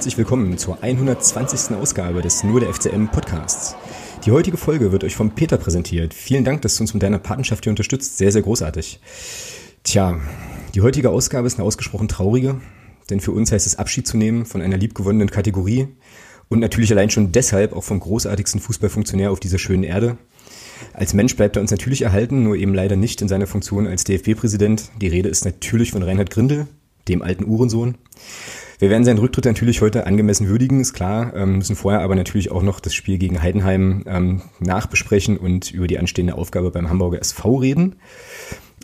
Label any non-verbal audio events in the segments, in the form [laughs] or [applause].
Herzlich willkommen zur 120. Ausgabe des Nur der FCM Podcasts. Die heutige Folge wird euch von Peter präsentiert. Vielen Dank, dass du uns mit deiner Patenschaft hier unterstützt. Sehr, sehr großartig. Tja, die heutige Ausgabe ist eine ausgesprochen traurige, denn für uns heißt es Abschied zu nehmen von einer liebgewonnenen Kategorie und natürlich allein schon deshalb auch vom großartigsten Fußballfunktionär auf dieser schönen Erde. Als Mensch bleibt er uns natürlich erhalten, nur eben leider nicht in seiner Funktion als DFB-Präsident. Die Rede ist natürlich von Reinhard Grindel, dem alten Uhrensohn. Wir werden seinen Rücktritt natürlich heute angemessen würdigen, ist klar, ähm, müssen vorher aber natürlich auch noch das Spiel gegen Heidenheim ähm, nachbesprechen und über die anstehende Aufgabe beim Hamburger SV reden.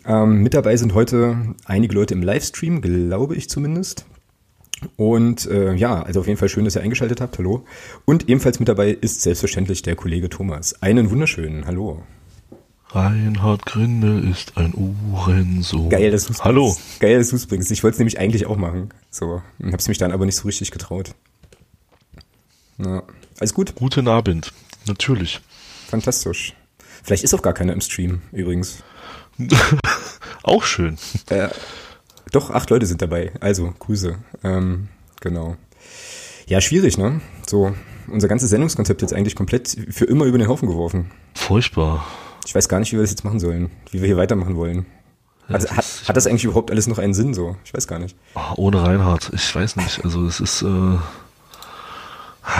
Ähm, mit dabei sind heute einige Leute im Livestream, glaube ich zumindest. Und äh, ja, also auf jeden Fall schön, dass ihr eingeschaltet habt. Hallo. Und ebenfalls mit dabei ist selbstverständlich der Kollege Thomas. Einen wunderschönen Hallo. Reinhard Grindel ist ein Uhrensohn. Geil, dass du Hallo. Geil, dass du es bringst. Ich wollte es nämlich eigentlich auch machen. So, hab's mich dann aber nicht so richtig getraut. Ja, alles gut? Guten Abend. Natürlich. Fantastisch. Vielleicht ist auch gar keiner im Stream, übrigens. [laughs] auch schön. Äh, doch, acht Leute sind dabei. Also, Grüße. Ähm, genau. Ja, schwierig, ne? So, unser ganzes Sendungskonzept jetzt eigentlich komplett für immer über den Haufen geworfen. Furchtbar. Ich weiß gar nicht, wie wir das jetzt machen sollen, wie wir hier weitermachen wollen. Hat, ja, hat, hat, das eigentlich überhaupt alles noch einen Sinn so? Ich weiß gar nicht. Ah, ohne Reinhard, ich weiß nicht. Also es ist, äh, ah,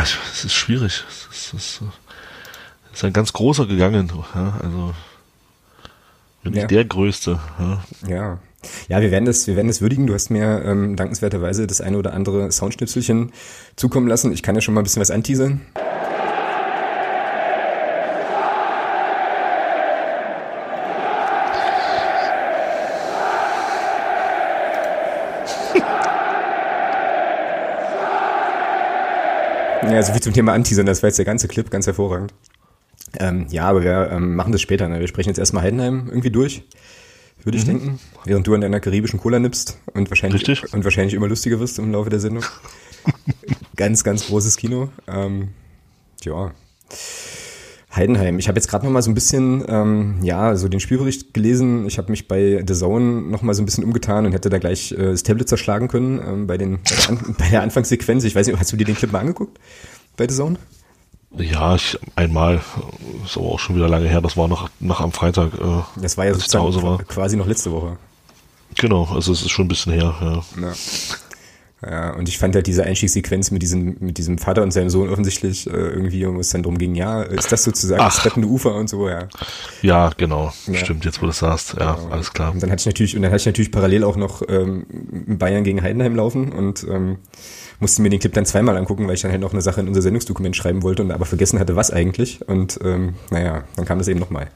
es ist schwierig. Es ist, es ist, ist ein ganz großer gegangen. Ja? Also nicht ja. der größte. Ja. ja. Ja, wir werden das, wir werden das würdigen. Du hast mir ähm, dankenswerterweise das eine oder andere Soundschnipselchen zukommen lassen. Ich kann ja schon mal ein bisschen was anteasern. Ja, so viel zum Thema Anteasern, das war jetzt der ganze Clip, ganz hervorragend. Ähm, ja, aber wir ähm, machen das später. Ne? Wir sprechen jetzt erstmal Heidenheim irgendwie durch, würde ich mhm. denken. Während du an deiner karibischen Cola nippst und wahrscheinlich, Richtig. und wahrscheinlich immer lustiger wirst im Laufe der Sendung. [laughs] ganz, ganz großes Kino. Ähm, ja. Heidenheim. Ich habe jetzt gerade noch mal so ein bisschen, ähm, ja, so den Spielbericht gelesen. Ich habe mich bei The Zone noch mal so ein bisschen umgetan und hätte da gleich äh, das Tablet zerschlagen können ähm, bei, den, bei der, An [laughs] bei, der Anfangssequenz. Ich weiß nicht, hast du dir den Clip mal angeguckt bei The Zone? Ja, ich, einmal. Ist aber auch schon wieder lange her. Das war noch, noch am Freitag. Äh, das war ja sozusagen quasi noch letzte Woche. Genau, also es ist schon ein bisschen her. Ja. ja. Ja, und ich fand halt diese Einstiegssequenz mit diesem, mit diesem Vater und seinem Sohn offensichtlich äh, irgendwie, wo es dann drum ging, ja, ist das sozusagen Ach. das rettende Ufer und so, ja. Ja, genau. Ja. Stimmt, jetzt wo du das sagst, ja, genau. alles klar. Und dann hatte ich natürlich, und dann hatte ich natürlich parallel auch noch ähm, Bayern gegen Heidenheim laufen und ähm, musste mir den Clip dann zweimal angucken, weil ich dann halt noch eine Sache in unser Sendungsdokument schreiben wollte und aber vergessen hatte, was eigentlich. Und ähm, naja, dann kam das eben nochmal.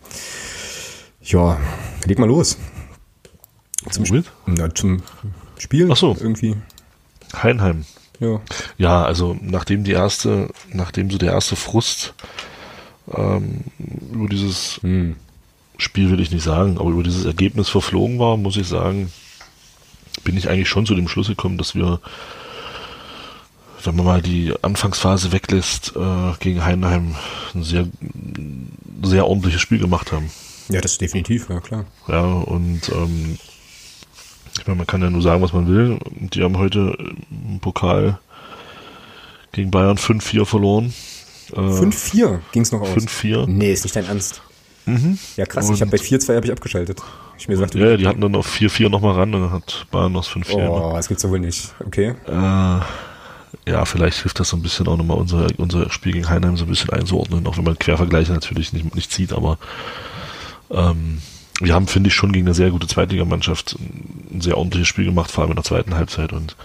Ja, leg mal los. Zum, Spiel? Na, zum Spiel Ach so. irgendwie. Heinheim. Ja. Ja, also nachdem die erste, nachdem so der erste Frust ähm, über dieses hm. Spiel will ich nicht sagen, aber über dieses Ergebnis verflogen war, muss ich sagen, bin ich eigentlich schon zu dem Schluss gekommen, dass wir, wenn man mal die Anfangsphase weglässt, äh, gegen Heinheim ein sehr, sehr ordentliches Spiel gemacht haben. Ja, das ist definitiv, ja klar. Ja, und ähm, ich meine, man kann ja nur sagen, was man will. Die haben heute im Pokal gegen Bayern 5-4 verloren. 5-4 ging es noch aus? 5-4. Nee, ist nicht dein Ernst. Mhm. Ja, krass. Und ich habe bei 4-2 habe ich abgeschaltet. Ich mir gesagt, ja, die hatten dann auf 4-4 nochmal ran und dann hat Bayern noch 5-4. Oh, das gibt's doch wohl nicht. Okay. Äh, ja, vielleicht hilft das so ein bisschen auch nochmal unser, unser Spiel gegen Heinheim so ein bisschen einzuordnen, auch wenn man Quervergleiche natürlich nicht, nicht zieht, aber ähm, wir haben, finde ich, schon gegen eine sehr gute Zweitligamannschaft ein sehr ordentliches Spiel gemacht, vor allem in der zweiten Halbzeit und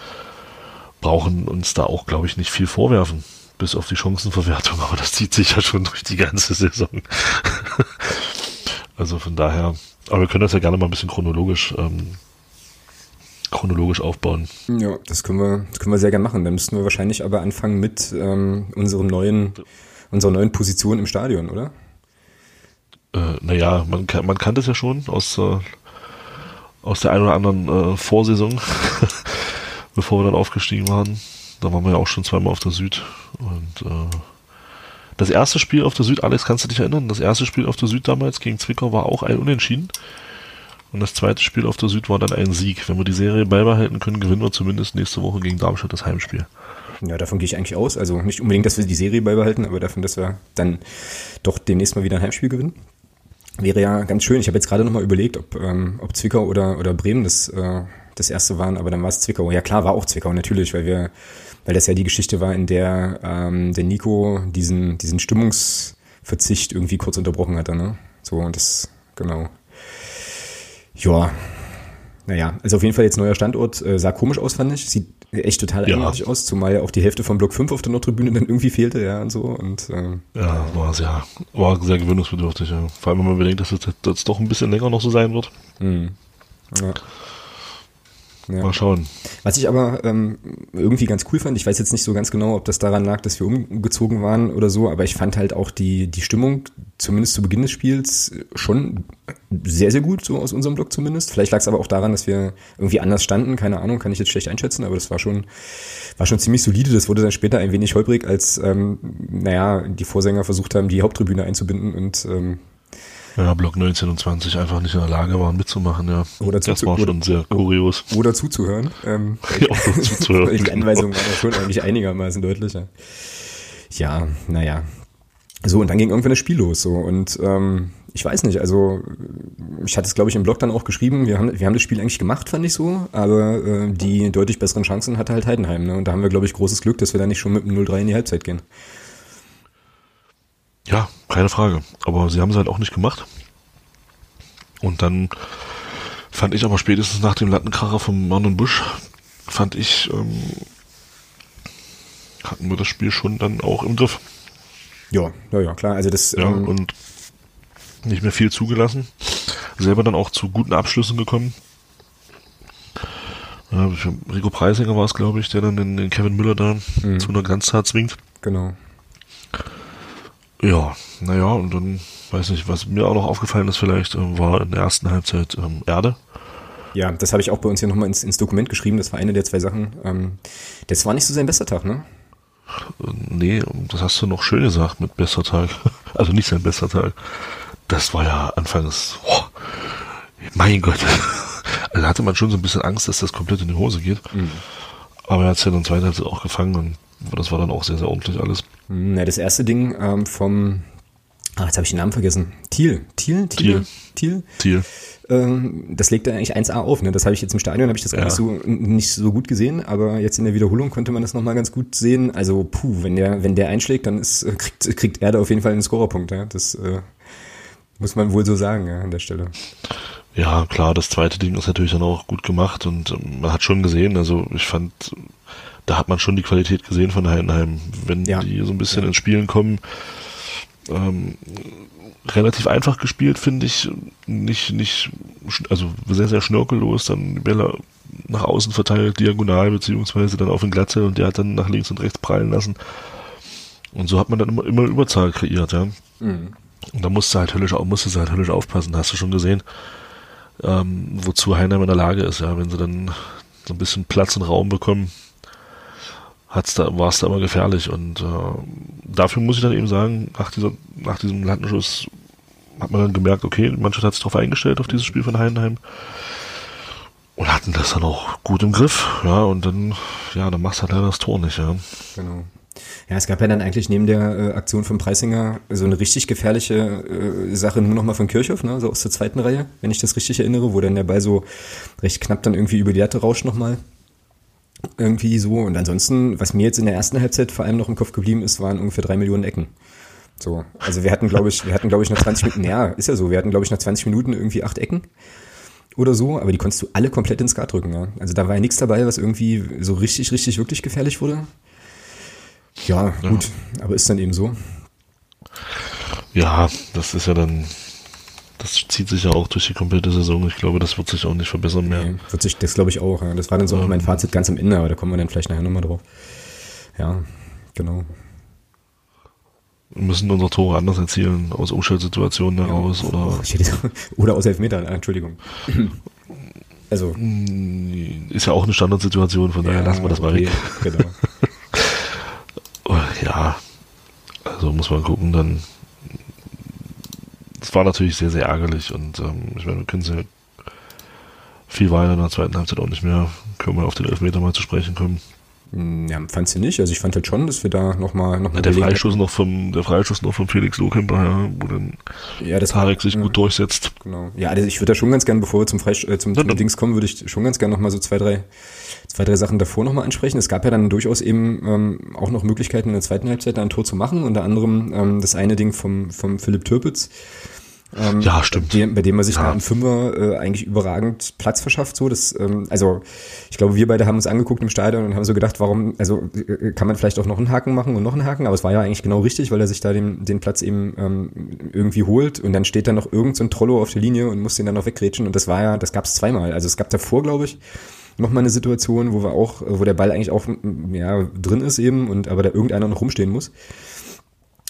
brauchen uns da auch, glaube ich, nicht viel vorwerfen, bis auf die Chancenverwertung, [laughs] aber das zieht sich ja schon durch die ganze Saison. also von daher, aber wir können das ja gerne mal ein bisschen chronologisch ähm, chronologisch aufbauen. Ja, das können wir, das können wir sehr gerne machen. Dann müssten wir wahrscheinlich aber anfangen mit ähm, unserem neuen, unserer neuen Position im Stadion, oder? Äh, naja, man, man kannte es ja schon aus, äh, aus der einen oder anderen äh, Vorsaison, [laughs] bevor wir dann aufgestiegen waren. Da waren wir ja auch schon zweimal auf der Süd. Und äh, das erste Spiel auf der Süd, Alex, kannst du dich erinnern? Das erste Spiel auf der Süd damals gegen Zwickau war auch ein Unentschieden. Und das zweite Spiel auf der Süd war dann ein Sieg. Wenn wir die Serie beibehalten können, gewinnen wir zumindest nächste Woche gegen Darmstadt das Heimspiel. Ja, davon gehe ich eigentlich aus. Also nicht unbedingt, dass wir die Serie beibehalten, aber davon, dass wir dann doch demnächst mal wieder ein Heimspiel gewinnen. Wäre ja ganz schön. Ich habe jetzt gerade nochmal überlegt, ob, ähm, ob Zwickau oder, oder Bremen das, äh, das erste waren, aber dann war es Zwickau. Ja klar, war auch Zwickau, natürlich, weil wir, weil das ja die Geschichte war, in der ähm, der Nico diesen, diesen Stimmungsverzicht irgendwie kurz unterbrochen hatte, ne? So, und das, genau. Ja, naja, also auf jeden Fall jetzt neuer Standort, äh, sah komisch aus, fand ich. Sieht echt total ja. eigenartig aus, zumal ja auch die Hälfte von Block 5 auf der Nordtribüne dann irgendwie fehlte, ja, und so. Und, äh, ja, war sehr, war sehr gewöhnungsbedürftig, ja. Vor allem, wenn man bedenkt, dass es jetzt doch ein bisschen länger noch so sein wird. Mhm. Ja. Ja. Mal schauen. Was ich aber ähm, irgendwie ganz cool fand, ich weiß jetzt nicht so ganz genau, ob das daran lag, dass wir umgezogen waren oder so, aber ich fand halt auch die, die Stimmung, zumindest zu Beginn des Spiels, schon sehr, sehr gut, so aus unserem Block zumindest. Vielleicht lag es aber auch daran, dass wir irgendwie anders standen, keine Ahnung, kann ich jetzt schlecht einschätzen, aber das war schon, war schon ziemlich solide. Das wurde dann später ein wenig holprig, als, ähm, naja, die Vorsänger versucht haben, die Haupttribüne einzubinden und ähm, ja, Block 19 und 20 einfach nicht in der Lage waren mitzumachen, ja. Oder das war schon sehr kurios. Oder zuzuhören. Ähm, [laughs] ja, oder zuzuhören. [laughs] die Anweisung war ja schon eigentlich einigermaßen deutlicher. Ja, naja. So, und dann ging irgendwann das Spiel los, so, und, ähm, ich weiß nicht, also ich hatte es, glaube ich, im Blog dann auch geschrieben, wir haben, wir haben das Spiel eigentlich gemacht, fand ich so, aber äh, die deutlich besseren Chancen hatte halt Heidenheim. Ne? Und da haben wir, glaube ich, großes Glück, dass wir da nicht schon mit dem 0-3 in die Halbzeit gehen. Ja, keine Frage. Aber sie haben es halt auch nicht gemacht. Und dann fand ich aber spätestens nach dem Lattenkracher vom Mann und Busch, fand ich, ähm, hatten wir das Spiel schon dann auch im Griff. Ja, ja, ja, klar. Also das. Ja, ähm, und nicht mehr viel zugelassen. Selber dann auch zu guten Abschlüssen gekommen. Ja, Rico Preisinger war es, glaube ich, der dann den, den Kevin Müller da mhm. zu einer Ganztat zwingt. Genau. Ja, naja, und dann, weiß nicht, was mir auch noch aufgefallen ist vielleicht, äh, war in der ersten Halbzeit ähm, Erde. Ja, das habe ich auch bei uns hier nochmal ins, ins Dokument geschrieben, das war eine der zwei Sachen. Ähm, das war nicht so sein bester Tag, ne? Nee, das hast du noch schön gesagt mit bester Tag. [laughs] Also nicht sein bester Tag. Das war ja anfangs, oh, mein Gott. [laughs] Also da hatte man schon so ein bisschen Angst, dass das komplett in die Hose geht. Mhm. Aber er hat es ja dann zweite Halbzeit auch gefangen und das war dann auch sehr, sehr ordentlich alles. Na, das erste Ding ähm, vom, ah, jetzt habe ich den Namen vergessen. Thiel. Thiel? Thiel. Thiel. Thiel. Ähm, das legt er eigentlich 1A auf. Ne? Das habe ich jetzt im Stadion, habe ich das ja. gar nicht so, nicht so gut gesehen, aber jetzt in der Wiederholung konnte man das nochmal ganz gut sehen. Also, puh, wenn der, wenn der einschlägt, dann ist, kriegt, kriegt er da auf jeden Fall einen Scorerpunkt. Ja? Das äh, muss man wohl so sagen ja, an der Stelle. Ja, klar, das zweite Ding ist natürlich dann auch gut gemacht und ähm, man hat schon gesehen, also ich fand, da hat man schon die Qualität gesehen von Heidenheim. Wenn ja. die so ein bisschen ins Spielen kommen, ähm, relativ einfach gespielt, finde ich. Nicht, nicht, also sehr, sehr schnörkellos, dann Bälle nach außen verteilt, diagonal, beziehungsweise dann auf den Glatzel und der hat dann nach links und rechts prallen lassen. Und so hat man dann immer, immer Überzahl kreiert, ja. Mhm. Und da musste halt höllisch, musste halt höllisch aufpassen, hast du schon gesehen, ähm, wozu Heidenheim in der Lage ist, ja, wenn sie dann so ein bisschen Platz und Raum bekommen, hat's da, war es da immer gefährlich. Und äh, dafür muss ich dann eben sagen, nach, dieser, nach diesem Landenschuss hat man dann gemerkt, okay, die Mannschaft hat sich darauf eingestellt, auf dieses Spiel von Heidenheim. Und hatten das dann auch gut im Griff, ja, und dann, ja, dann machst du halt leider das Tor nicht, ja. Genau. Ja, es gab ja dann eigentlich neben der äh, Aktion von Preisinger so eine richtig gefährliche äh, Sache nur nochmal von Kirchhoff, ne, so aus der zweiten Reihe, wenn ich das richtig erinnere, wo dann der Ball so recht knapp dann irgendwie über die Latte rauscht nochmal. Irgendwie so. Und ansonsten, was mir jetzt in der ersten Halbzeit vor allem noch im Kopf geblieben ist, waren ungefähr drei Millionen Ecken. So. Also wir hatten, glaube ich, wir hatten, glaube ich, nach 20 Minuten, ja, ist ja so, wir hatten, glaube ich, nach 20 Minuten irgendwie acht Ecken oder so, aber die konntest du alle komplett ins Skat drücken, ja. Also da war ja nichts dabei, was irgendwie so richtig, richtig, wirklich gefährlich wurde. Ja, gut, ja. aber ist dann eben so. Ja, das ist ja dann das zieht sich ja auch durch die komplette Saison. Ich glaube, das wird sich auch nicht verbessern mehr. Nee, wird sich, das glaube ich auch. Ja. Das war dann so ähm, mein Fazit ganz am Ende, aber da kommen wir dann vielleicht nachher nochmal drauf. Ja, genau. Wir müssen unsere Tore anders erzielen, aus Umschaltsituationen ja, heraus oder. [laughs] oder aus Elfmetern, Entschuldigung. [clears throat] Also. Mm, ist ja auch eine Standardsituation, von daher ja, lassen wir das mal okay, weg. Genau. [laughs] ja, also muss man gucken, dann es war natürlich sehr, sehr ärgerlich und ähm, ich meine, wir können sie viel war in der zweiten Halbzeit auch nicht mehr. Können wir auf den Elfmeter mal zu sprechen kommen. Hm, ja, fandst du nicht? Also ich fand halt schon, dass wir da nochmal noch mal ja, der Freischuss noch vom der Freischuss noch von Felix Lohkemper, ja, wo dann ja, das Tarek sich ja, gut durchsetzt. Genau. Ja, also ich würde da schon ganz gern, bevor wir zum Freisch äh, zum, zum Dings kommen, würde ich schon ganz gern nochmal so zwei, drei zwei, drei Sachen davor nochmal ansprechen. Es gab ja dann durchaus eben ähm, auch noch Möglichkeiten in der zweiten Halbzeit da ein Tor zu machen. Unter anderem ähm, das eine Ding vom, vom Philipp Türpitz ähm, ja, stimmt. Bei dem, bei dem man sich ja. da im Fünfer äh, eigentlich überragend Platz verschafft. So, das, ähm, also ich glaube, wir beide haben uns angeguckt im Stadion und haben so gedacht, warum, also äh, kann man vielleicht auch noch einen Haken machen und noch einen Haken, aber es war ja eigentlich genau richtig, weil er sich da den, den Platz eben ähm, irgendwie holt und dann steht da noch irgend so ein Trollo auf der Linie und muss den dann noch weggrätschen und das war ja, das gab es zweimal. Also es gab davor, glaube ich, noch mal eine Situation, wo wir auch, wo der Ball eigentlich auch ja, drin ist eben und aber da irgendeiner noch rumstehen muss.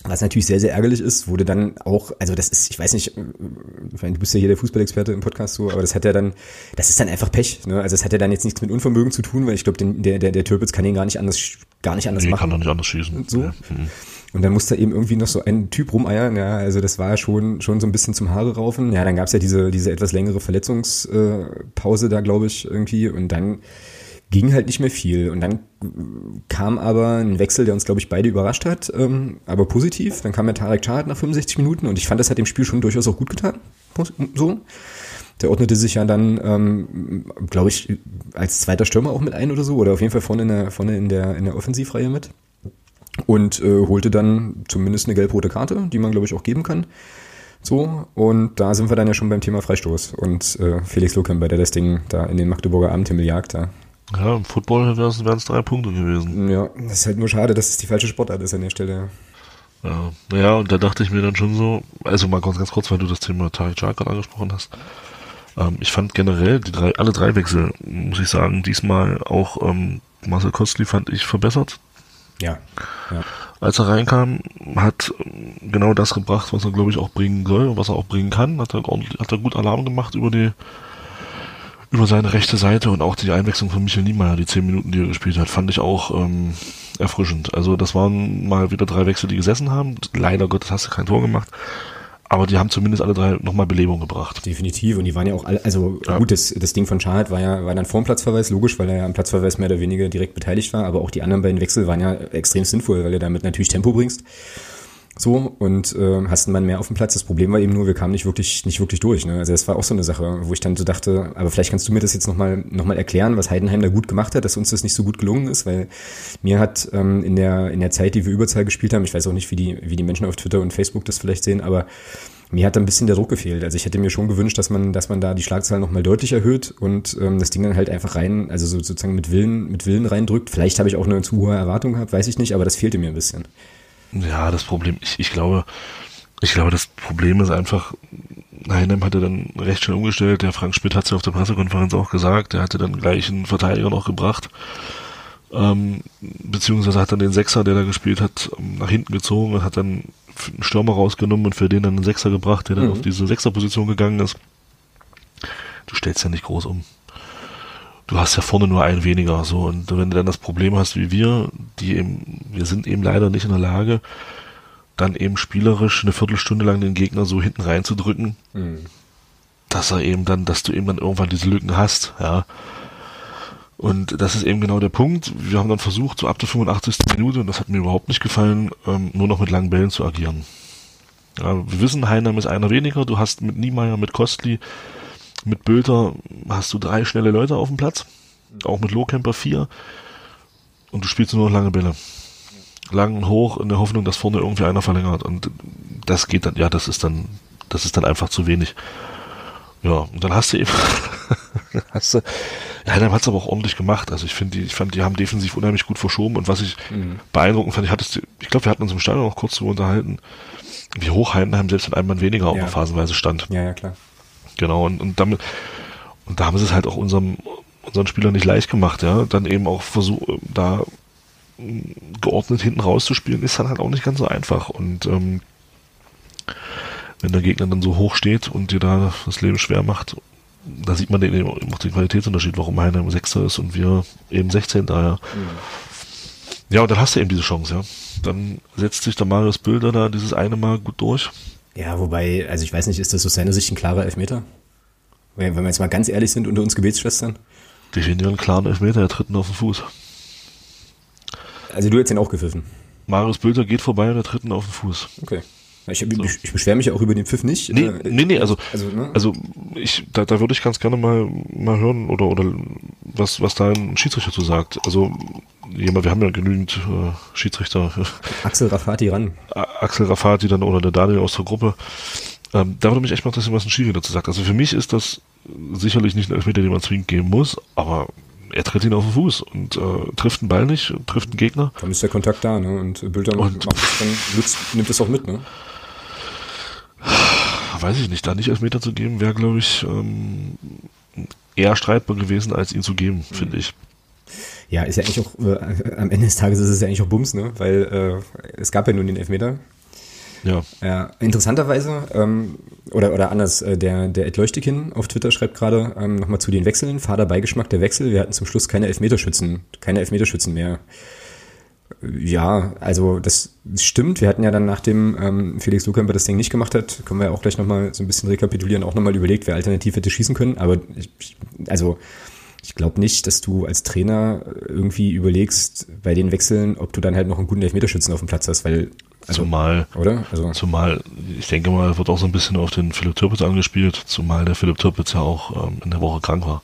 Was natürlich sehr, sehr ärgerlich ist, wurde dann auch, also das ist, ich weiß nicht, du bist ja hier der Fußballexperte im Podcast so, aber das hat ja dann, das ist dann einfach Pech. Ne? Also es hat ja dann jetzt nichts mit Unvermögen zu tun, weil ich glaube, der, der, der Türpitz kann ihn gar nicht anders, gar nicht anders nee, machen. kann doch nicht anders schießen. So. Ja. Mhm. Und dann musste eben irgendwie noch so ein Typ rumeiern, ja, also das war schon, schon so ein bisschen zum Haare raufen. Ja, dann gab's ja diese, diese etwas längere Verletzungspause da, glaube ich, irgendwie. Und dann ging halt nicht mehr viel. Und dann kam aber ein Wechsel, der uns, glaube ich, beide überrascht hat, ähm, aber positiv. Dann kam der Tarek Chad nach 65 Minuten und ich fand, das hat dem Spiel schon durchaus auch gut getan. So. Der ordnete sich ja dann, ähm, glaube ich, als zweiter Stürmer auch mit ein oder so, oder auf jeden Fall vorne in der, vorne in der, in der Offensivreihe mit. Und äh, holte dann zumindest eine gelb-rote Karte, die man, glaube ich, auch geben kann. So, und da sind wir dann ja schon beim Thema Freistoß. Und äh, Felix Lokemper, der das Ding da in den Magdeburger Abendhimmel jagt, da ja, im Football wären es drei Punkte gewesen. Ja, das ist halt nur schade, dass es die falsche Sportart ist an der Stelle. Ja, naja, und da dachte ich mir dann schon so, also mal ganz, ganz kurz, weil du das Thema Tarek Chark gerade angesprochen hast. Ähm, ich fand generell die drei, alle drei Wechsel, muss ich sagen, diesmal auch ähm, Marcel Kostli fand ich verbessert. Ja. ja. Als er reinkam, hat genau das gebracht, was er, glaube ich, auch bringen soll und was er auch bringen kann. Hat er, hat er gut Alarm gemacht über die über seine rechte Seite und auch die Einwechslung von Michael Niemeyer, die zehn Minuten, die er gespielt hat, fand ich auch ähm, erfrischend. Also das waren mal wieder drei Wechsel, die gesessen haben. Leider Gottes hast du kein Tor gemacht. Aber die haben zumindest alle drei nochmal Belebung gebracht. Definitiv. Und die waren ja auch alle, also ja. gut, das, das Ding von Schad war ja, war dann vor dem Platzverweis, logisch, weil er ja am Platzverweis mehr oder weniger direkt beteiligt war. Aber auch die anderen beiden Wechsel waren ja extrem sinnvoll, weil er damit natürlich Tempo bringst. So, und äh, hast einen Mann mehr auf dem Platz. Das Problem war eben nur, wir kamen nicht wirklich, nicht wirklich durch. Ne? Also das war auch so eine Sache, wo ich dann so dachte, aber vielleicht kannst du mir das jetzt nochmal noch mal erklären, was Heidenheim da gut gemacht hat, dass uns das nicht so gut gelungen ist, weil mir hat ähm, in, der, in der Zeit, die wir Überzahl gespielt haben, ich weiß auch nicht, wie die, wie die Menschen auf Twitter und Facebook das vielleicht sehen, aber mir hat da ein bisschen der Druck gefehlt. Also ich hätte mir schon gewünscht, dass man, dass man da die Schlagzeilen nochmal deutlich erhöht und ähm, das Ding dann halt einfach rein, also so, sozusagen mit Willen, mit Willen reindrückt. Vielleicht habe ich auch eine zu hohe Erwartung gehabt, weiß ich nicht, aber das fehlte mir ein bisschen. Ja, das Problem, ich, ich glaube, ich glaube, das Problem ist einfach, Heinem hatte dann recht schnell umgestellt. Der Frank Schmidt hat es ja auf der Pressekonferenz auch gesagt. Der hatte dann gleich einen Verteidiger noch gebracht. Ähm, beziehungsweise hat dann den Sechser, der da gespielt hat, nach hinten gezogen und hat dann einen Stürmer rausgenommen und für den dann einen Sechser gebracht, der dann mhm. auf diese Sechserposition gegangen ist. Du stellst ja nicht groß um du hast ja vorne nur einen weniger, so. Und wenn du dann das Problem hast wie wir, die eben, wir sind eben leider nicht in der Lage, dann eben spielerisch eine Viertelstunde lang den Gegner so hinten reinzudrücken, mhm. dass er eben dann, dass du eben dann irgendwann diese Lücken hast, ja. Und das ist eben genau der Punkt. Wir haben dann versucht, so ab der 85. Minute, und das hat mir überhaupt nicht gefallen, ähm, nur noch mit langen Bällen zu agieren. Ja, wir wissen, Heinheim ist einer weniger. Du hast mit Niemeyer, mit Kostli mit Bülter hast du drei schnelle Leute auf dem Platz. Auch mit Lohkemper vier. Und du spielst nur noch lange Bälle. Lang und hoch in der Hoffnung, dass vorne irgendwie einer verlängert. Und das geht dann, ja, das ist dann, das ist dann einfach zu wenig. Ja, und dann hast du eben, [laughs] hast du, ja, dann hat es aber auch ordentlich gemacht. Also ich finde, ich fand, die haben defensiv unheimlich gut verschoben und was ich mhm. beeindruckend fand, ich hatte, ich glaube, wir hatten uns im Stadion auch kurz zu unterhalten, wie hoch Heidenheim selbst mit einem Mann weniger auch ja. phasenweise stand. Ja, ja, klar. Genau, und, und damit, und da haben sie es halt auch unserem, unseren Spielern nicht leicht gemacht, ja. Dann eben auch versucht, da geordnet hinten rauszuspielen, ist dann halt auch nicht ganz so einfach. Und ähm, wenn der Gegner dann so hoch steht und dir da das Leben schwer macht, da sieht man den eben auch den Qualitätsunterschied, warum einer im Sechster ist und wir eben 16 daher. Mhm. Ja, und dann hast du eben diese Chance, ja. Dann setzt sich der Marius Bilder da dieses eine Mal gut durch. Ja, wobei, also ich weiß nicht, ist das aus seiner Sicht ein klarer Elfmeter? Wenn wir jetzt mal ganz ehrlich sind unter uns Gebetsschwestern. Definieren klaren Elfmeter, er tritt auf den Fuß. Also du hättest ihn auch gepfiffen. Marius Bülter geht vorbei und er tritt auf den Fuß. Okay. Ich, so. ich, ich beschwere mich auch über den Pfiff nicht. Nee, äh, nee, nee, also, also, ne? also ich, da, da würde ich ganz gerne mal, mal hören oder, oder was, was da ein Schiedsrichter zu sagt. Also, jemand, wir haben ja genügend äh, Schiedsrichter. Axel Rafati ran. Axel Rafati dann oder der Daniel aus der Gruppe. Ähm, da würde mich echt mal interessieren, was ein Schiri dazu sagt. Also für mich ist das sicherlich nicht ein Elfmeter, den man zwingend geben muss, aber er tritt ihn auf den Fuß und äh, trifft den Ball nicht, trifft den Gegner. Dann ist der Kontakt da, ne? Und Bilder macht das dann, nutzt, nimmt das auch mit, ne? weiß ich nicht, da nicht Elfmeter zu geben, wäre, glaube ich, ähm, eher streitbar gewesen, als ihn zu geben, mhm. finde ich. Ja, ist ja eigentlich auch, äh, am Ende des Tages ist es ja eigentlich auch Bums, ne? Weil äh, es gab ja nun den Elfmeter. Ja. ja interessanterweise, ähm, oder, oder anders, äh, der, der Ed Leuchtekin auf Twitter schreibt gerade ähm, nochmal zu den Wechseln, Fader Beigeschmack der Wechsel, wir hatten zum Schluss keine Elfmeterschützen, keine Elfmeterschützen mehr. Ja, also das stimmt. Wir hatten ja dann, nachdem ähm, Felix Lukemper das Ding nicht gemacht hat, können wir ja auch gleich nochmal so ein bisschen rekapitulieren, auch nochmal überlegt, wer alternativ hätte schießen können. Aber ich, also ich glaube nicht, dass du als Trainer irgendwie überlegst bei den Wechseln, ob du dann halt noch einen guten Elfmeterschützen auf dem Platz hast, weil also, zumal, oder? Also, zumal, ich denke mal, wird auch so ein bisschen auf den Philipp Türpitz angespielt, zumal der Philipp Türpitz ja auch ähm, in der Woche krank war.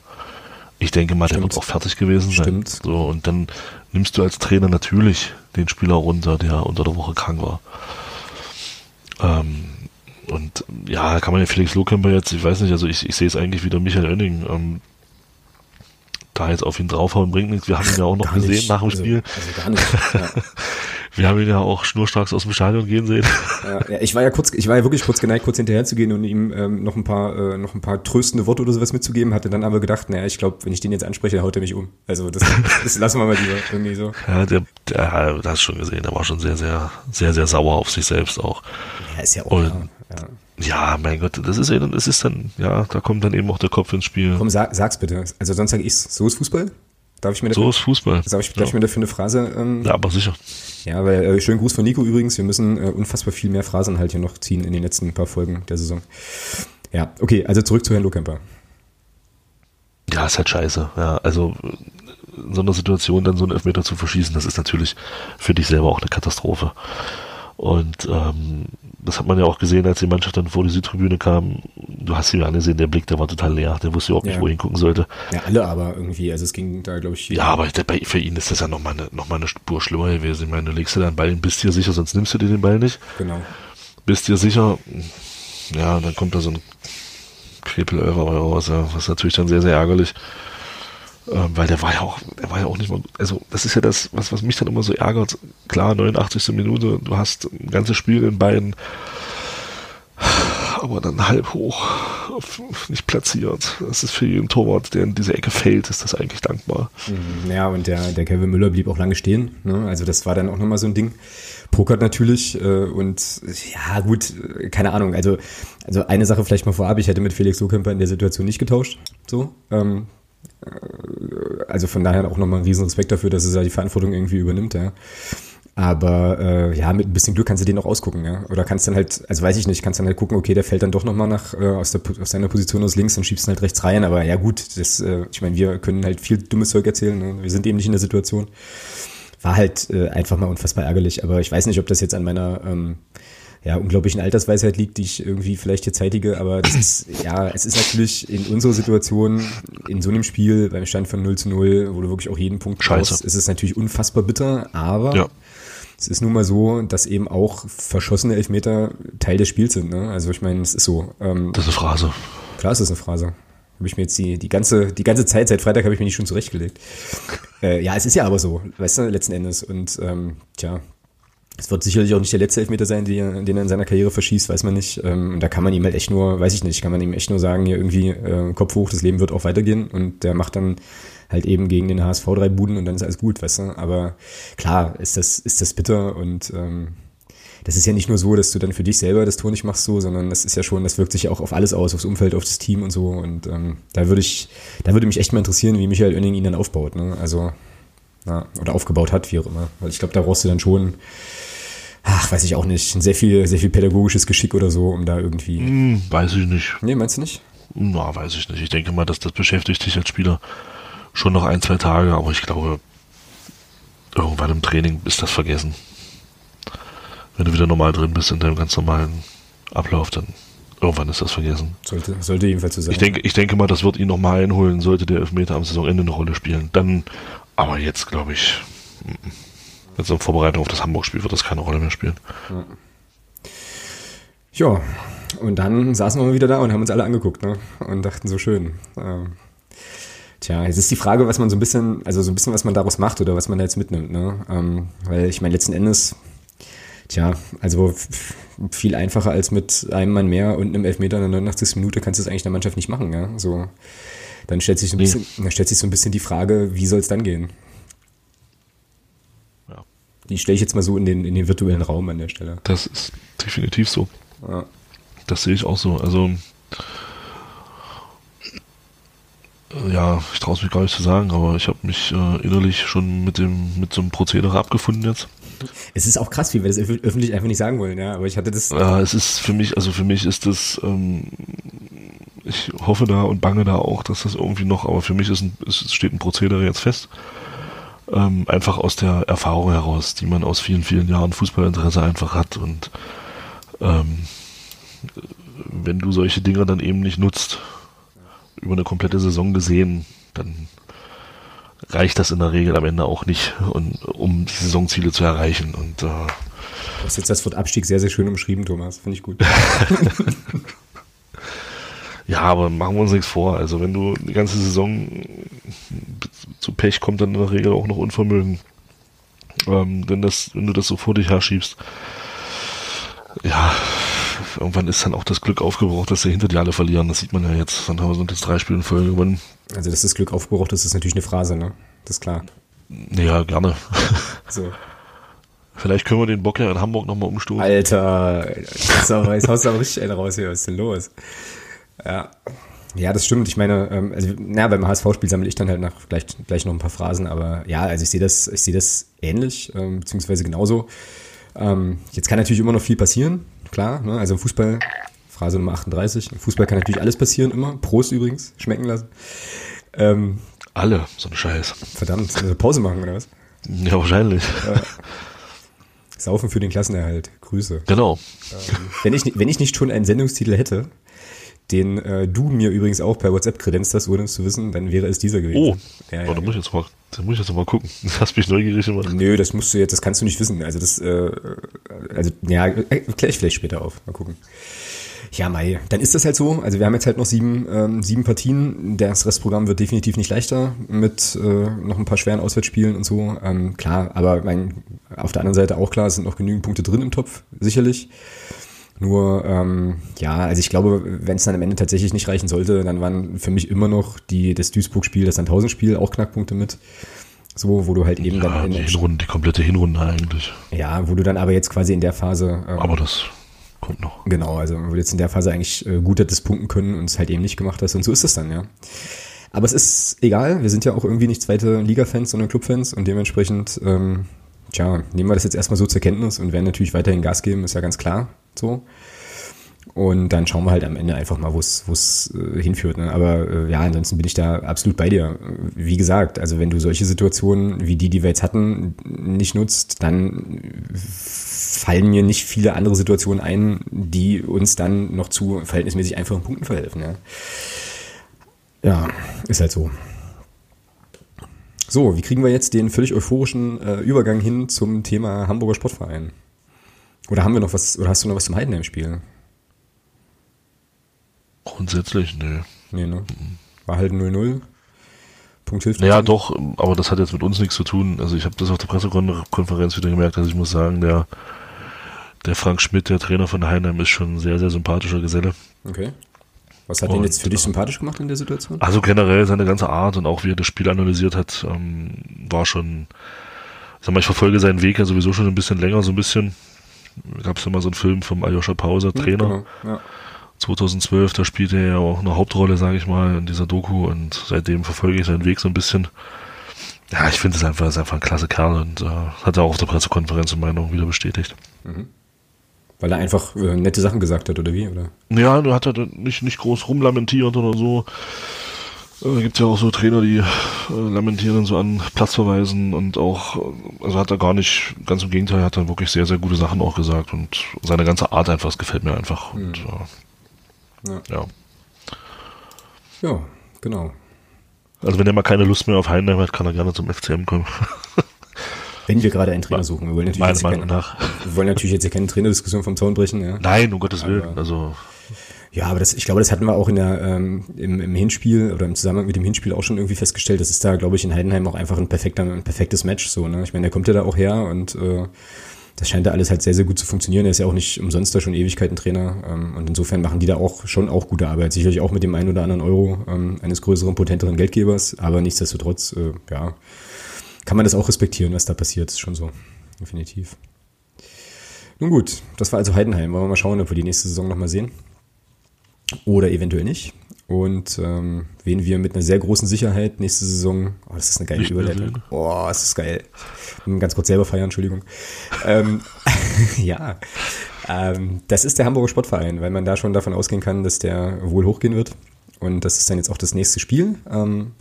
Ich denke mal, Stimmt. der wird auch fertig gewesen sein. Stimmt. So, und dann nimmst du als Trainer natürlich den Spieler runter, der unter der Woche krank war. Ähm, und ja, kann man ja Felix Lohkemper jetzt, ich weiß nicht, also ich, ich sehe es eigentlich wieder Michael Oenning. Ähm, da jetzt auf ihn draufhauen bringt nichts. Wir haben ihn ja auch noch gar gesehen nicht. nach dem also, Spiel. Also gar nicht. Ja. [laughs] Wir haben ihn ja auch schnurstracks aus dem Stadion gehen sehen. Ja, ja, ich war ja kurz, ich war ja wirklich kurz geneigt, kurz hinterher zu gehen und ihm ähm, noch ein paar, äh, noch ein paar tröstende Worte oder sowas mitzugeben. Hatte dann aber gedacht, naja, ich glaube, wenn ich den jetzt anspreche, haut er mich um. Also das, das lassen wir mal lieber irgendwie so. Ja, der, der, das hast schon gesehen. Der war schon sehr, sehr, sehr, sehr sauer auf sich selbst auch. Ja, ist ja auch. Und. Ja. Ja, mein Gott, das ist eben, das ist dann, ja, da kommt dann eben auch der Kopf ins Spiel. Komm, sag, sag's bitte. Also sonst sage ich's. So ist Fußball? Darf ich mir dafür, so ist Fußball. Darf ich, darf ja. ich mir dafür eine Phrase? Ähm, ja, aber sicher. Ja, weil äh, schönen Gruß von Nico übrigens. Wir müssen äh, unfassbar viel mehr Phrasen halt hier noch ziehen in den letzten paar Folgen der Saison. Ja, okay, also zurück zu Herrn Lohkemper. Ja, ist halt scheiße. Ja, also in so einer Situation dann so einen Elfmeter zu verschießen, das ist natürlich für dich selber auch eine Katastrophe. Und ähm, das hat man ja auch gesehen, als die Mannschaft dann vor die Südtribüne kam. Du hast ihn angesehen, der Blick, der war total leer. Der wusste überhaupt nicht, wo er hingucken sollte. Ja, alle aber irgendwie. Also es ging da, glaube ich, Ja, aber für ihn ist das ja nochmal eine, noch mal eine Spur schlimmer gewesen. Ich meine, du legst dir deinen Ball hin, bist dir sicher, sonst nimmst du dir den Ball nicht. Genau. Bist dir sicher, ja, dann kommt da so ein Krepelöver raus, ja. Das ist natürlich dann sehr, sehr ärgerlich. Ähm, weil der war ja auch, der war ja auch nicht mal, also das ist ja das, was, was mich dann immer so ärgert. Klar, 89. Minute, du hast ein ganzes Spiel in beiden, aber dann halb hoch nicht platziert. Das ist für jeden Torwart, der in diese Ecke fällt, ist das eigentlich dankbar. Mhm, ja, und der, der Kevin Müller blieb auch lange stehen. Ne? Also das war dann auch nochmal so ein Ding. Pokert natürlich äh, und ja gut, keine Ahnung. Also, also eine Sache vielleicht mal vorab, ich hätte mit Felix Lohkemper in der Situation nicht getauscht. So, ähm, also von daher auch nochmal einen riesen Respekt dafür, dass er die Verantwortung irgendwie übernimmt, ja. Aber äh, ja, mit ein bisschen Glück kannst du den auch ausgucken, ja. Oder kannst dann halt, also weiß ich nicht, kannst dann halt gucken, okay, der fällt dann doch nochmal nach äh, aus, der, aus seiner Position aus links, dann schiebst du halt rechts rein. Aber ja gut, das, äh, ich meine, wir können halt viel dummes Zeug erzählen. Ne? Wir sind eben nicht in der Situation. War halt äh, einfach mal unfassbar ärgerlich. Aber ich weiß nicht, ob das jetzt an meiner ähm, ja, unglaublichen Altersweisheit liegt, die ich irgendwie vielleicht hier zeitige, aber das ist, ja, es ist natürlich in unserer Situation, in so einem Spiel, beim Stand von 0 zu 0, wo du wirklich auch jeden Punkt schaust, ist es natürlich unfassbar bitter, aber ja. es ist nun mal so, dass eben auch verschossene Elfmeter Teil des Spiels sind, ne? Also ich meine, es ist so. Ähm, das ist eine Phrase. Klar ist das eine Phrase. Habe ich mir jetzt die, die ganze, die ganze Zeit, seit Freitag habe ich mir nicht schon zurechtgelegt. Äh, ja, es ist ja aber so, weißt du, letzten Endes. Und ähm, tja, es wird sicherlich auch nicht der letzte Elfmeter sein, den, den er in seiner Karriere verschießt, weiß man nicht. Ähm, und da kann man ihm halt echt nur, weiß ich nicht, kann man ihm echt nur sagen, hier irgendwie äh, Kopf hoch, das Leben wird auch weitergehen. Und der macht dann halt eben gegen den HSV drei Buden und dann ist alles gut, weißt du. Aber klar, ist das, ist das bitter und ähm, das ist ja nicht nur so, dass du dann für dich selber das Tor nicht machst so, sondern das ist ja schon, das wirkt sich ja auch auf alles aus, aufs Umfeld, auf das Team und so. Und ähm, da würde ich, da würde mich echt mal interessieren, wie Michael Oenning ihn dann aufbaut, ne? Also, ja, oder aufgebaut hat, wie auch immer. Weil ich glaube, da brauchst du dann schon ach, weiß ich auch nicht, sehr viel, sehr viel pädagogisches Geschick oder so, um da irgendwie. Hm, weiß ich nicht. Nee, meinst du nicht? Na, weiß ich nicht. Ich denke mal, dass das beschäftigt dich als Spieler schon noch ein, zwei Tage, aber ich glaube, irgendwann im Training ist das vergessen. Wenn du wieder normal drin bist in deinem ganz normalen Ablauf, dann irgendwann ist das vergessen. Sollte, sollte jedenfalls so sein. Ich denke, ich denke mal, das wird ihn nochmal einholen, sollte der Elfmeter am Saisonende eine Rolle spielen. Dann, aber jetzt glaube ich, jetzt in Vorbereitung auf das Hamburg-Spiel wird das keine Rolle mehr spielen. Ja, und dann saßen wir wieder da und haben uns alle angeguckt ne? und dachten so schön. Ähm, tja, jetzt ist die Frage, was man so ein bisschen, also so ein bisschen, was man daraus macht oder was man da jetzt mitnimmt. Ne? Ähm, weil ich meine, letzten Endes, tja, also viel einfacher als mit einem Mann mehr und einem Elfmeter in der 89. Minute kannst du es eigentlich der Mannschaft nicht machen. Ja? So, dann stellt sich so ein bisschen, dann stellt sich so ein bisschen die Frage, wie soll es dann gehen? Ja. Die stelle ich jetzt mal so in den, in den virtuellen Raum an der Stelle. Das ist definitiv so. Ja. Das sehe ich auch so. Also, ja, ich traue es mich gar nicht zu sagen, aber ich habe mich äh, innerlich schon mit dem mit so einem Prozedere abgefunden jetzt. Es ist auch krass, wie wir das öf- öffentlich einfach nicht sagen wollen, ja. Aber ich hatte das. Ja, es ist für mich, also für mich ist das, ähm, ich hoffe da und bange da auch, dass das irgendwie noch, aber für mich ist ein, es steht ein Prozedere jetzt fest. Ähm, einfach aus der Erfahrung heraus, die man aus vielen, vielen Jahren Fußballinteresse einfach hat und ähm, wenn du solche Dinge dann eben nicht nutzt, über eine komplette Saison gesehen, dann reicht das in der Regel am Ende auch nicht, und, um die Saisonziele zu erreichen. Und äh, Du hast jetzt das Wort Abstieg sehr, sehr schön umschrieben, Thomas. Finde ich gut. [laughs] Ja, aber machen wir uns nichts vor. Also wenn du die ganze Saison zu Pech kommt dann in der Regel auch noch Unvermögen. Ähm, wenn, das, wenn du das so vor dich herschiebst, ja, irgendwann ist dann auch das Glück aufgebraucht, dass sie hinter dir alle verlieren. Das sieht man ja jetzt. Dann haben wir jetzt drei Spiele in Folge gewonnen. Also, dass das Glück aufgebraucht ist, ist natürlich eine Phrase, ne? Das ist klar. Ja, gerne. So. [laughs] Vielleicht können wir den Bock ja in Hamburg nochmal umstoßen. Alter, jetzt haust du aber richtig einen raus hier. Was ist denn los? Ja. Ja, das stimmt. Ich meine, ähm, also, na, beim HSV-Spiel sammle ich dann halt nach, gleich, gleich noch ein paar Phrasen, aber ja, also ich sehe das, ich sehe das ähnlich, ähm, beziehungsweise genauso. Ähm, jetzt kann natürlich immer noch viel passieren, klar. Ne? Also im Fußball, Phrase Nummer 38, im Fußball kann natürlich alles passieren, immer. Prost übrigens, schmecken lassen. Ähm, Alle, so ein Scheiß. verdammt, also Pause machen oder was? Ja, wahrscheinlich. Saufen für den Klassenerhalt. Grüße. Genau. Wenn ich, wenn ich nicht schon einen Sendungstitel hätte, den äh, du mir übrigens auch per WhatsApp kredenzt hast, ohne es zu wissen, dann wäre es dieser gewesen. Oh, ja, oh, ja, da muss ich jetzt mal, da muss ich jetzt mal gucken. Das [laughs] hast mich neugierig gemacht. Nö, das musst du jetzt, das kannst du nicht wissen. Also das, äh, also ja, äh, klär ich vielleicht später auf. Mal gucken. Ja, Mai, dann ist das halt so. Also wir haben jetzt halt noch sieben, ähm, sieben Partien. Das Restprogramm wird definitiv nicht leichter mit äh, noch ein paar schweren Auswärtsspielen und so. Ähm, klar, aber mein, auf der anderen Seite auch klar, es sind noch genügend Punkte drin im Topf, sicherlich. Nur, ähm, ja, also ich glaube, wenn es dann am Ende tatsächlich nicht reichen sollte, dann waren für mich immer noch die, das Duisburg-Spiel, das Sandhausen-Spiel auch Knackpunkte mit. So, wo du halt eben Ja, dann die in, Hinrunde, die komplette Hinrunde eigentlich. ja, wo du dann aber jetzt quasi in der Phase, ähm, Aber das kommt noch. genau, also wo du jetzt in der Phase eigentlich äh, gut hättest punkten können und es halt eben nicht gemacht hast und so ist es dann, ja. Aber es ist egal, wir sind ja auch irgendwie nicht zweite Liga-Fans, sondern Club-Fans und dementsprechend, ähm, tja, nehmen wir das jetzt erstmal so zur Kenntnis und werden natürlich weiterhin Gas geben, ist ja ganz klar, so. Und dann schauen wir halt am Ende einfach mal, wo es äh, hinführt. Ne? Aber äh, ja, ansonsten bin ich da absolut bei dir. Wie gesagt, also wenn du solche Situationen wie die, die wir jetzt hatten, nicht nutzt, dann fallen mir nicht viele andere Situationen ein, die uns dann noch zu verhältnismäßig einfachen Punkten verhelfen. Ja, ja ist halt so. So, wie kriegen wir jetzt den völlig euphorischen äh, Übergang hin zum Thema Hamburger Sportverein? Oder haben wir noch was, oder hast du noch was zum Heidenheim-Spiel? Grundsätzlich, nö. Nee, ne? War halt 0-0. Punkt hilft. Naja, doch, aber das hat jetzt mit uns nichts zu tun. Also ich habe das auf der Pressekonferenz wieder gemerkt. Also ich muss sagen, der, der Frank Schmidt, der Trainer von Heinheim, ist schon ein sehr, sehr sympathischer Geselle. Okay. Was hat Und, jetzt für dich sympathisch gemacht in der Situation? Also generell seine ganze Art und auch wie er das Spiel analysiert hat, ähm, war schon, sag mal, ich verfolge seinen Weg ja sowieso schon ein bisschen länger, so ein bisschen. Gab es mal so einen Film vom Aljoscha Pauser, Trainer. Genau, ja. 2012, da spielte er ja auch eine Hauptrolle, sage ich mal, in dieser Doku und seitdem verfolge ich seinen Weg so ein bisschen. Ja, ich finde es einfach, ist einfach ein klasse Kerl und äh, hat er auch auf der Pressekonferenz in meiner Meinung wieder bestätigt. Weil er einfach äh, nette Sachen gesagt hat, oder wie? Oder? Ja, du hat halt nicht, nicht groß rumlamentiert oder so. Äh, gibt ja auch so Trainer, die äh, lamentieren so an Platzverweisen und auch, äh, also hat er gar nicht, ganz im Gegenteil, hat er wirklich sehr, sehr gute Sachen auch gesagt und seine ganze Art einfach, das gefällt mir einfach. Mhm. Und, äh, ja. ja. Ja, genau. Also wenn er mal keine Lust mehr auf Heidenheim hat, kann er gerne zum FCM kommen. [laughs] Wenn wir gerade einen Trainer suchen. Wir wollen natürlich, jetzt, keine, nach. wir wollen natürlich jetzt keine Trainerdiskussion vom Zaun brechen. Ja. Nein, um Gottes Willen. also ja, aber das, ich glaube, das hatten wir auch in der, ähm, im, im Hinspiel oder im Zusammenhang mit dem Hinspiel auch schon irgendwie festgestellt. Das ist da, glaube ich, in Heidenheim auch einfach ein perfekter, ein perfektes Match. So, ne? Ich meine, der kommt ja da auch her und äh, das scheint da alles halt sehr, sehr gut zu funktionieren. Er ist ja auch nicht umsonst da schon Ewigkeiten Trainer. Ähm, und insofern machen die da auch schon auch gute Arbeit. Sicherlich auch mit dem einen oder anderen Euro ähm, eines größeren, potenteren Geldgebers. Aber nichtsdestotrotz, äh, ja, kann man das auch respektieren, was da passiert. Ist schon so. Definitiv. Nun gut, das war also Heidenheim. Wollen wir mal schauen, ob wir die nächste Saison nochmal sehen. Oder eventuell nicht. Und ähm, wen wir mit einer sehr großen Sicherheit nächste Saison, oh, das ist eine geile nicht Überleitung. Oh, das ist geil. Ganz kurz selber feiern, Entschuldigung. ähm, [laughs] ja, ähm, das ist der Hamburger Sportverein, weil man da schon davon ausgehen kann, dass der wohl hochgehen wird. Und das ist dann jetzt auch das nächste Spiel. Ähm,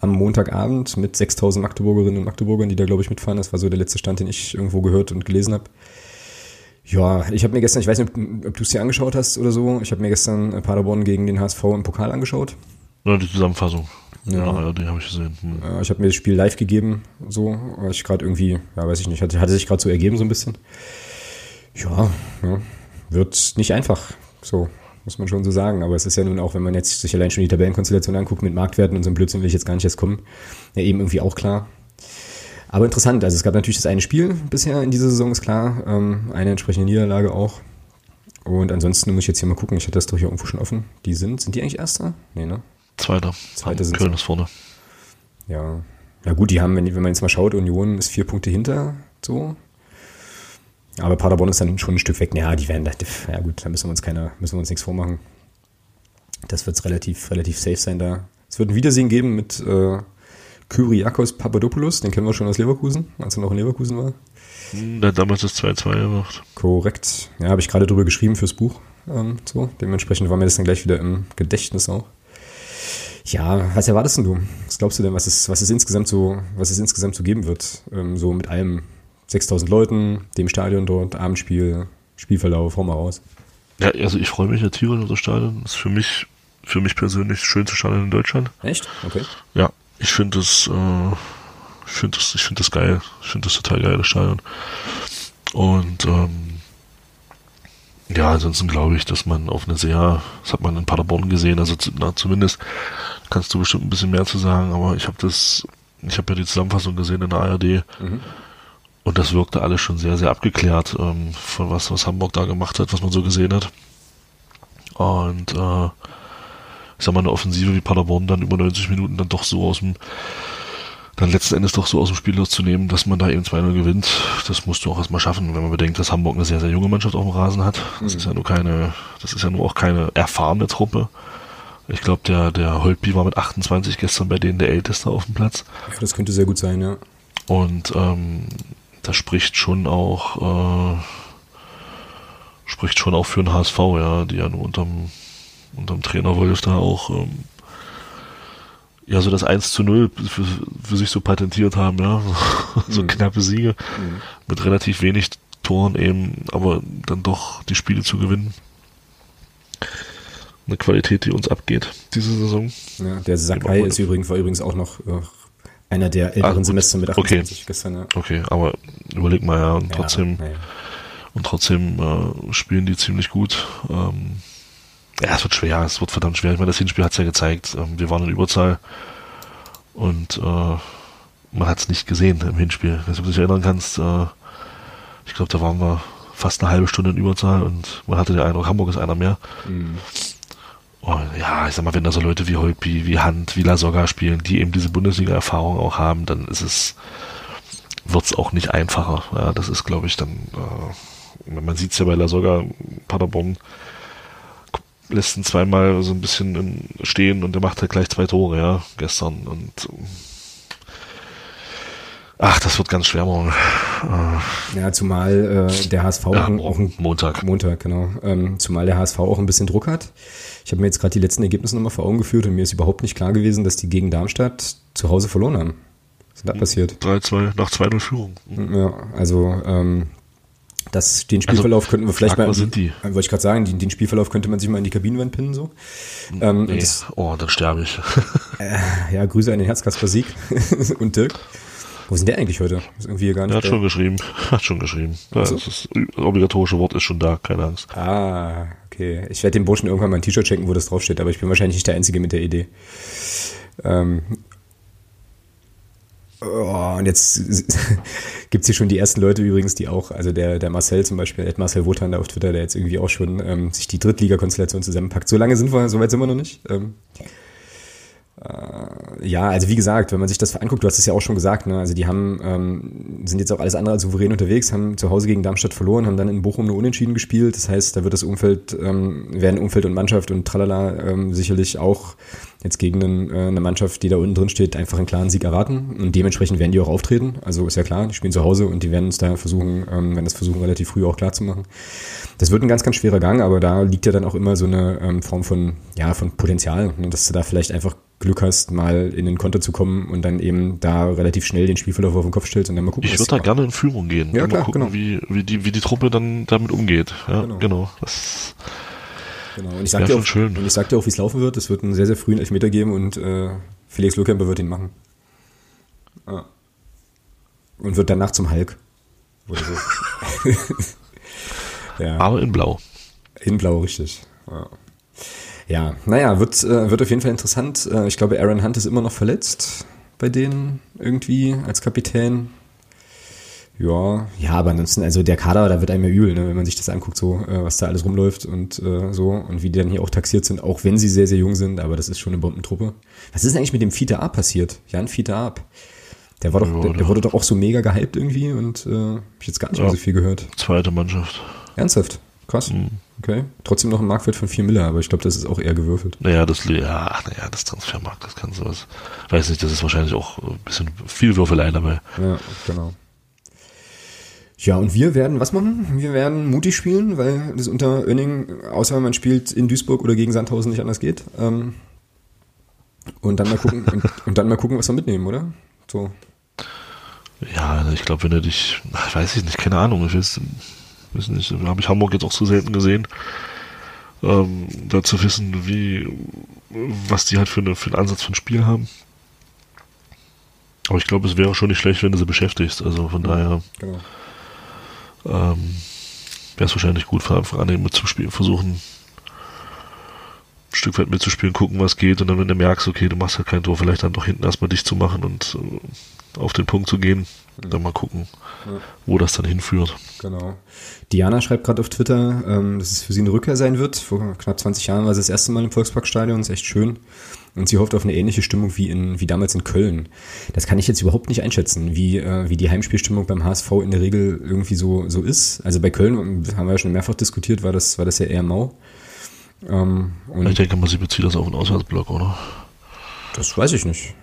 am Montagabend mit 6000 Magdeburgerinnen und Magdeburgern, die da, glaube ich, mitfahren. Das war so der letzte Stand, den ich irgendwo gehört und gelesen habe. Ja, ich habe mir gestern, ich weiß nicht, ob, du es dir angeschaut hast oder so, ich habe mir gestern Paderborn gegen den HSV im Pokal angeschaut. Ja, die Zusammenfassung. Ja, ja die habe ich gesehen. Hm. Ich habe mir das Spiel live gegeben, so, weil ich gerade irgendwie, ja, weiß ich nicht, hatte, hatte sich gerade so ergeben so ein bisschen. Ja, ja, wird nicht einfach, so muss man schon so sagen. Aber es ist ja nun auch, wenn man jetzt sich allein schon die Tabellenkonstellation anguckt mit Marktwerten und so einem Blödsinn will ich jetzt gar nicht erst kommen, ja eben irgendwie auch klar. Aber interessant, also es gab natürlich das eine Spiel bisher in dieser Saison, ist klar. Ähm, eine entsprechende Niederlage auch. Und ansonsten muss ich jetzt hier mal gucken, ich hatte das doch hier irgendwo schon offen. Die sind, sind die eigentlich Erster? Nee, ne? Zweiter. Zweiter sind Köln ist vorne. Ja. Ja gut, die haben, wenn, wenn man jetzt mal schaut, Union ist vier Punkte hinter, so. Aber Paderborn ist dann schon ein Stück weg. Ja, die werden da, ja gut, da müssen wir uns keiner, müssen wir uns nichts vormachen. Das wird relativ, relativ safe sein da. Es wird ein Wiedersehen geben mit äh, Kyriakos Papadopoulos, den kennen wir schon aus Leverkusen, als er noch in Leverkusen war. Hm, der hat damals das 2-2 gemacht. Korrekt. Ja, habe ich gerade drüber geschrieben fürs Buch. Ähm, so. Dementsprechend war mir das dann gleich wieder im Gedächtnis auch. Ja, was erwartest du? Was glaubst du denn, was es, was es insgesamt so, was es insgesamt so geben wird? Ähm, so mit allem 6000 Leuten, dem Stadion dort, Abendspiel, Spielverlauf, hau mal raus. Ja, also ich freue mich ja tierisch auf das Stadion. Das ist für mich, für mich persönlich das schönste Stadion in Deutschland. Echt? Okay. Ja, ich finde das, äh, ich finde das, ich finde das geil. Ich finde das total geil, das Stadion. Und ähm, ja, ansonsten glaube ich, dass man auf eine sehr, das hat man in Paderborn gesehen, also na, zumindest kannst du bestimmt ein bisschen mehr zu sagen, aber ich habe das, ich habe ja die Zusammenfassung gesehen in der ARD mhm. und das wirkte alles schon sehr, sehr abgeklärt, ähm, von was, was Hamburg da gemacht hat, was man so gesehen hat. Und äh, ich sag mal, eine Offensive wie Paderborn dann über 90 Minuten dann doch so aus dem, dann letzten Endes doch so aus dem Spiel rauszunehmen, dass man da eben 2-0 gewinnt, das musst du auch erstmal schaffen, wenn man bedenkt, dass Hamburg eine sehr, sehr junge Mannschaft auf dem Rasen hat. Das mhm. ist ja nur keine, das ist ja nur auch keine erfahrene Truppe. Ich glaube, der, der Holtby war mit 28 gestern bei denen der Älteste auf dem Platz. Ja, das könnte sehr gut sein, ja. Und ähm, das spricht schon auch, äh, spricht schon auch für den HSV, ja, die ja nur unterm unterm Trainer Wolf da auch ähm, ja so das 1 zu 0 für, für sich so patentiert haben, ja. [laughs] so mhm. knappe Siege mhm. mit relativ wenig Toren eben, aber dann doch die Spiele zu gewinnen. Eine Qualität, die uns abgeht, diese Saison. Ja, der Sakai ist übrigens, war übrigens auch noch äh, einer der älteren ah, Semester mit 28 okay. gestern, ja. Okay, aber überleg mal ja, und trotzdem, ja, ja. und trotzdem äh, spielen die ziemlich gut. Ähm, ja, es wird schwer, es wird verdammt schwer. Ich meine, das Hinspiel hat es ja gezeigt. Ähm, wir waren in Überzahl und äh, man hat es nicht gesehen im Hinspiel. Wenn du dich erinnern kannst, äh, ich glaube, da waren wir fast eine halbe Stunde in Überzahl und man hatte den Eindruck, Hamburg ist einer mehr. Mhm. Und ja, ich sag mal, wenn da so Leute wie Holpi, wie Hand, wie Lasogga spielen, die eben diese Bundesliga-Erfahrung auch haben, dann ist es, wird es auch nicht einfacher. Ja, das ist, glaube ich, dann, äh, man sieht es ja bei Lasogga, Paderborn, lässt ihn zweimal so ein bisschen stehen und er macht halt gleich zwei Tore, ja, gestern. Und Ach, das wird ganz schwer morgen. Ja, zumal äh, der HSV Ja, auch, ein- Montag. Montag, genau. Ähm, zumal der HSV auch ein bisschen Druck hat. Ich habe mir jetzt gerade die letzten Ergebnisse nochmal vor Augen geführt und mir ist überhaupt nicht klar gewesen, dass die gegen Darmstadt zu Hause verloren haben. Was ist denn da passiert? 3-2 nach 2-0 Führung. Ja, also ähm, das, den Spielverlauf könnten wir vielleicht mal. sind die? Äh, Wollte ich gerade sagen, den, den Spielverlauf könnte man sich mal in die Kabinenwand pinnen so. Ähm, Nee. das, Oh, dann sterbe ich. [laughs] ja, Grüße an den Herzkasper Sieg [laughs] und Dirk. Wo denn der eigentlich heute? Ist irgendwie hier gar nicht. Er hat da. schon geschrieben. [laughs] Hat schon geschrieben. Ja, so. das, ist, das obligatorische Wort ist schon da, keine Angst. Ah, okay. Ich werde dem Burschen irgendwann mal ein T-Shirt checken, wo das draufsteht, aber ich bin wahrscheinlich nicht der Einzige mit der Idee. Ähm. Oh, und jetzt [laughs] gibt's hier schon die ersten Leute übrigens, die auch, also der, der Marcel zum Beispiel, der Marcel Wotan da auf Twitter, der jetzt irgendwie auch schon ähm, sich die Drittliga-Konstellation zusammenpackt. So lange sind wir, so weit sind wir noch nicht. Ähm, äh, ja, also wie gesagt, wenn man sich das anguckt, du hast es ja auch schon gesagt, ne? also die haben, ähm, sind jetzt auch alles andere als souverän unterwegs, haben zu Hause gegen Darmstadt verloren, haben dann in Bochum nur unentschieden gespielt. Das heißt, da wird das Umfeld, ähm, werden Umfeld und Mannschaft und tralala ähm, sicherlich auch jetzt gegen einen, äh, eine Mannschaft, die da unten drin steht, einfach einen klaren Sieg erwarten. Und dementsprechend werden die auch auftreten. Also ist ja klar, die spielen zu Hause und die werden uns da versuchen, ähm, werden das versuchen, relativ früh auch klar zu machen. Das wird ein ganz, ganz schwerer Gang, aber da liegt ja dann auch immer so eine ähm, Form von, ja, von Potenzial, ne, dass du da vielleicht einfach Glück hast, mal in den Konter zu kommen und dann eben da relativ schnell den Spielverlauf auf den Kopf stellst und dann mal gucken. Ich würde da gerne in Führung gehen. Ja, mal klar, gucken, genau. wie, wie, die, wie die Truppe dann damit umgeht. Ja, Genau. genau. Das, Genau. Und ich sag dir auch, schön. und ich sag dir auch, wie es laufen wird. Es wird einen sehr, sehr frühen Elfmeter geben und äh, Felix Lohkemper wird ihn machen. Ah. Und wird danach zum Hulk. Oder so. [laughs] [laughs] ja. aber in Blau. In Blau, richtig. Ja. Ja, naja, wird, äh, wird auf jeden Fall interessant. Äh, ich glaube, Aaron Hunt ist immer noch verletzt bei denen irgendwie als Kapitän. Ja, ja, aber ansonsten, also der Kader, da wird einem ja übel, ne, wenn man sich das anguckt, so, äh, was da alles rumläuft und äh, so und wie die dann hier auch taxiert sind, auch wenn sie sehr, sehr jung sind, aber das ist schon eine Bombentruppe. Was ist denn eigentlich mit dem Fiete Ab passiert? Jan Fiete Ab. Der war doch, Ja, der, der wurde doch auch so mega gehypt irgendwie und äh, hab ich jetzt gar nicht mehr Ja. so viel gehört. Zweite Mannschaft. Ernsthaft? Krass. Okay. Trotzdem noch ein Marktwert von 4 Miller, aber ich glaube, das ist auch eher gewürfelt. Naja, das, ja, ach, naja, das Transfermarkt, das kann sowas. Weiß nicht, das ist wahrscheinlich auch ein bisschen viel Würfelei dabei. Ja, genau. Ja, und wir werden was machen? Wir werden mutig spielen, weil das unter Önning, außer man spielt in Duisburg oder gegen Sandhausen nicht anders geht. Ähm, und dann mal gucken, und, [laughs] und dann mal gucken, was wir mitnehmen, oder? So. Ja, ich glaube, wenn du dich, ach, weiß ich nicht, keine Ahnung, ich weiß, weiß nicht, habe ich Hamburg jetzt auch zu selten gesehen, ähm, da zu wissen, wie, was die halt für, eine, für einen Ansatz von Spiel haben. Aber ich glaube, es wäre schon nicht schlecht, wenn du sie beschäftigst. Also von daher Genau. ähm, wäre es wahrscheinlich gut, von Anfang an mitzuspielen, versuchen, ein Stück weit mitzuspielen, gucken, was geht. Und dann, wenn du merkst, okay, du machst halt kein Tor, vielleicht dann doch hinten erstmal dicht zu machen und äh, auf den Punkt zu gehen, dann mal gucken, wo das dann hinführt. Genau. Diana schreibt gerade auf Twitter, ähm, dass es für sie eine Rückkehr sein wird. Vor knapp 20 Jahren war sie das erste Mal im Volksparkstadion, ist echt schön. Und sie hofft auf eine ähnliche Stimmung wie, in, wie damals in Köln. Das kann ich jetzt überhaupt nicht einschätzen, wie, äh, wie die Heimspielstimmung beim HSV in der Regel irgendwie so, so ist. Also bei Köln, haben wir ja schon mehrfach diskutiert, war das, war das ja eher mau. Ähm, und Ich denke mal, sie bezieht das auf einen Auswärtsblock, oder? das weiß ich nicht.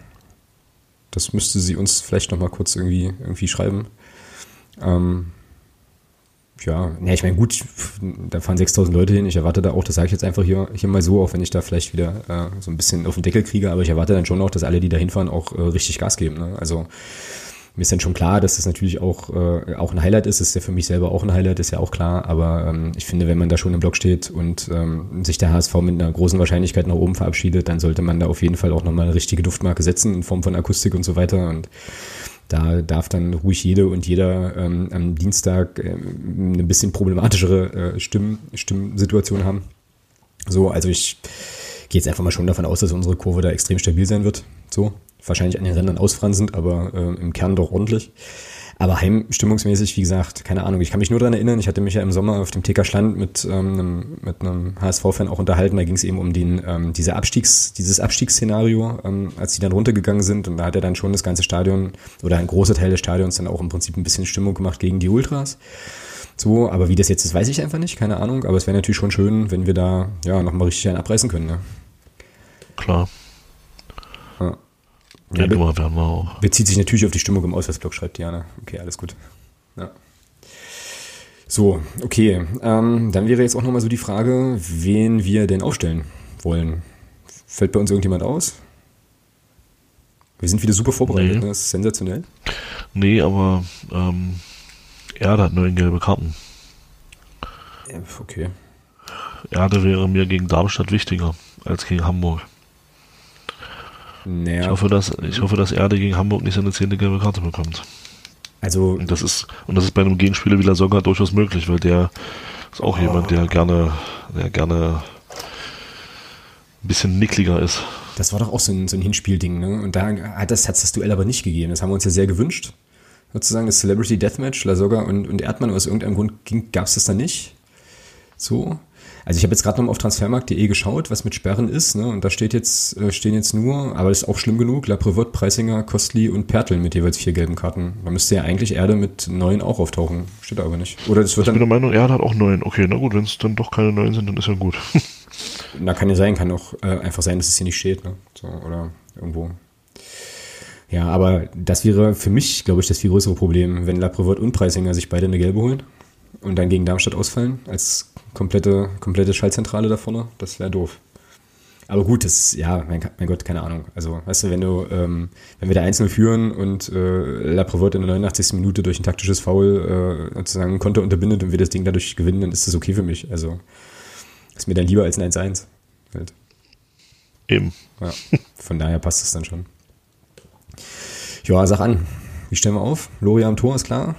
Das müsste sie uns vielleicht noch mal kurz irgendwie, irgendwie schreiben. Ähm, ja, ne, ich meine, gut, da fahren 6000 Leute hin. Ich erwarte da auch, das sage ich jetzt einfach hier, hier mal so, auch wenn ich da vielleicht wieder äh, so ein bisschen auf den Deckel kriege, aber ich erwarte dann schon auch, dass alle, die da hinfahren, auch äh, richtig Gas geben. Ne? Also mir ist dann schon klar, dass das natürlich auch, äh, auch ein Highlight ist. Das ist ja für mich selber auch ein Highlight, ist ja auch klar. Aber ähm, ich finde, wenn man da schon im Block steht und ähm, sich der HSV mit einer großen Wahrscheinlichkeit nach oben verabschiedet, dann sollte man da auf jeden Fall auch nochmal eine richtige Duftmarke setzen in Form von Akustik und so weiter. Und da darf dann ruhig jede und jeder ähm, am Dienstag ähm, eine bisschen problematischere äh, Stimm, Stimmsituation haben. So, also ich gehe jetzt einfach mal schon davon aus, dass unsere Kurve da extrem stabil sein wird. So, wahrscheinlich an den Rändern ausfranzend, aber äh, im Kern doch ordentlich. Aber heimstimmungsmäßig, wie gesagt, keine Ahnung. Ich kann mich nur daran erinnern, ich hatte mich ja im Sommer auf dem TK Schland mit, ähm, einem, mit einem HSV-Fan auch unterhalten. Da ging es eben um den, ähm, diese Abstiegs, dieses Abstiegsszenario, ähm, als die dann runtergegangen sind. Und da hat er dann schon das ganze Stadion oder ein großer Teil des Stadions dann auch im Prinzip ein bisschen Stimmung gemacht gegen die Ultras. So, aber wie das jetzt ist, weiß ich einfach nicht, keine Ahnung. Aber es wäre natürlich schon schön, wenn wir da ja nochmal richtig einen abreißen können. Ne? Klar. Ja, denke mal, werden wir auch. Bezieht sich natürlich auf die Stimmung im Auswärtsblock, schreibt Diana. Okay, alles gut. Ja. So, okay. Ähm, dann wäre jetzt auch nochmal so die Frage, wen wir denn aufstellen wollen. Fällt bei uns irgendjemand aus? Wir sind wieder super vorbereitet, nee. ne? das ist sensationell. Nee, aber ähm, Erde hat neun gelbe Karten. Okay. Erde wäre mir gegen Darmstadt wichtiger als gegen Hamburg. Naja. Ich hoffe, dass ich hoffe, dass Erde gegen Hamburg nicht seine zehnte gelbe Karte bekommt. Also und das ist und das ist bei einem Gegenspieler wie Lasogga durchaus möglich, weil der ist auch oh. jemand, der gerne, der gerne ein bisschen nickliger ist. Das war doch auch so ein, so ein Hinspielding, ne? Und da hat das, das Duell aber nicht gegeben. Das haben wir uns ja sehr gewünscht. Sozusagen das Celebrity Deathmatch, Lasogga und, und Erdmann, aus irgendeinem Grund gab es das dann nicht. So. Also ich habe jetzt gerade noch mal auf transfermarkt.de geschaut, was mit Sperren ist, ne? Und da steht jetzt, äh, stehen jetzt nur, aber das ist auch schlimm genug, La Prevot, Preisinger, Kostli und Pertl mit jeweils vier gelben Karten. Da müsste ja eigentlich Erde mit neun auch auftauchen. Steht aber nicht. Oder das wird ich dann. Ich bin der Meinung, Erde hat auch neun. Okay, na gut, wenn es dann doch keine neun sind, dann ist ja gut. [laughs] na, kann ja sein, kann auch äh, einfach sein, dass es hier nicht steht, ne? So, oder irgendwo. Ja, aber das wäre für mich, glaube ich, das viel größere Problem, wenn La Prevot und Preisinger sich beide eine gelbe holen und dann gegen Darmstadt ausfallen als komplette, komplette Schaltzentrale da vorne. Das wäre doof. Aber gut, das, ja, mein, mein, Gott, keine Ahnung. Also, weißt du, wenn du, ähm, wenn wir da einzeln führen und äh, La Provot in der 89. Minute durch ein taktisches Foul äh, sozusagen ein Konter unterbindet und wir das Ding dadurch gewinnen, dann ist das okay für mich. Also, ist mir dann lieber als ein 1-1. Halt. Eben. Ja, von daher passt es dann schon. Ja, sag an. Wie stellen wir auf? Loria am Tor ist klar.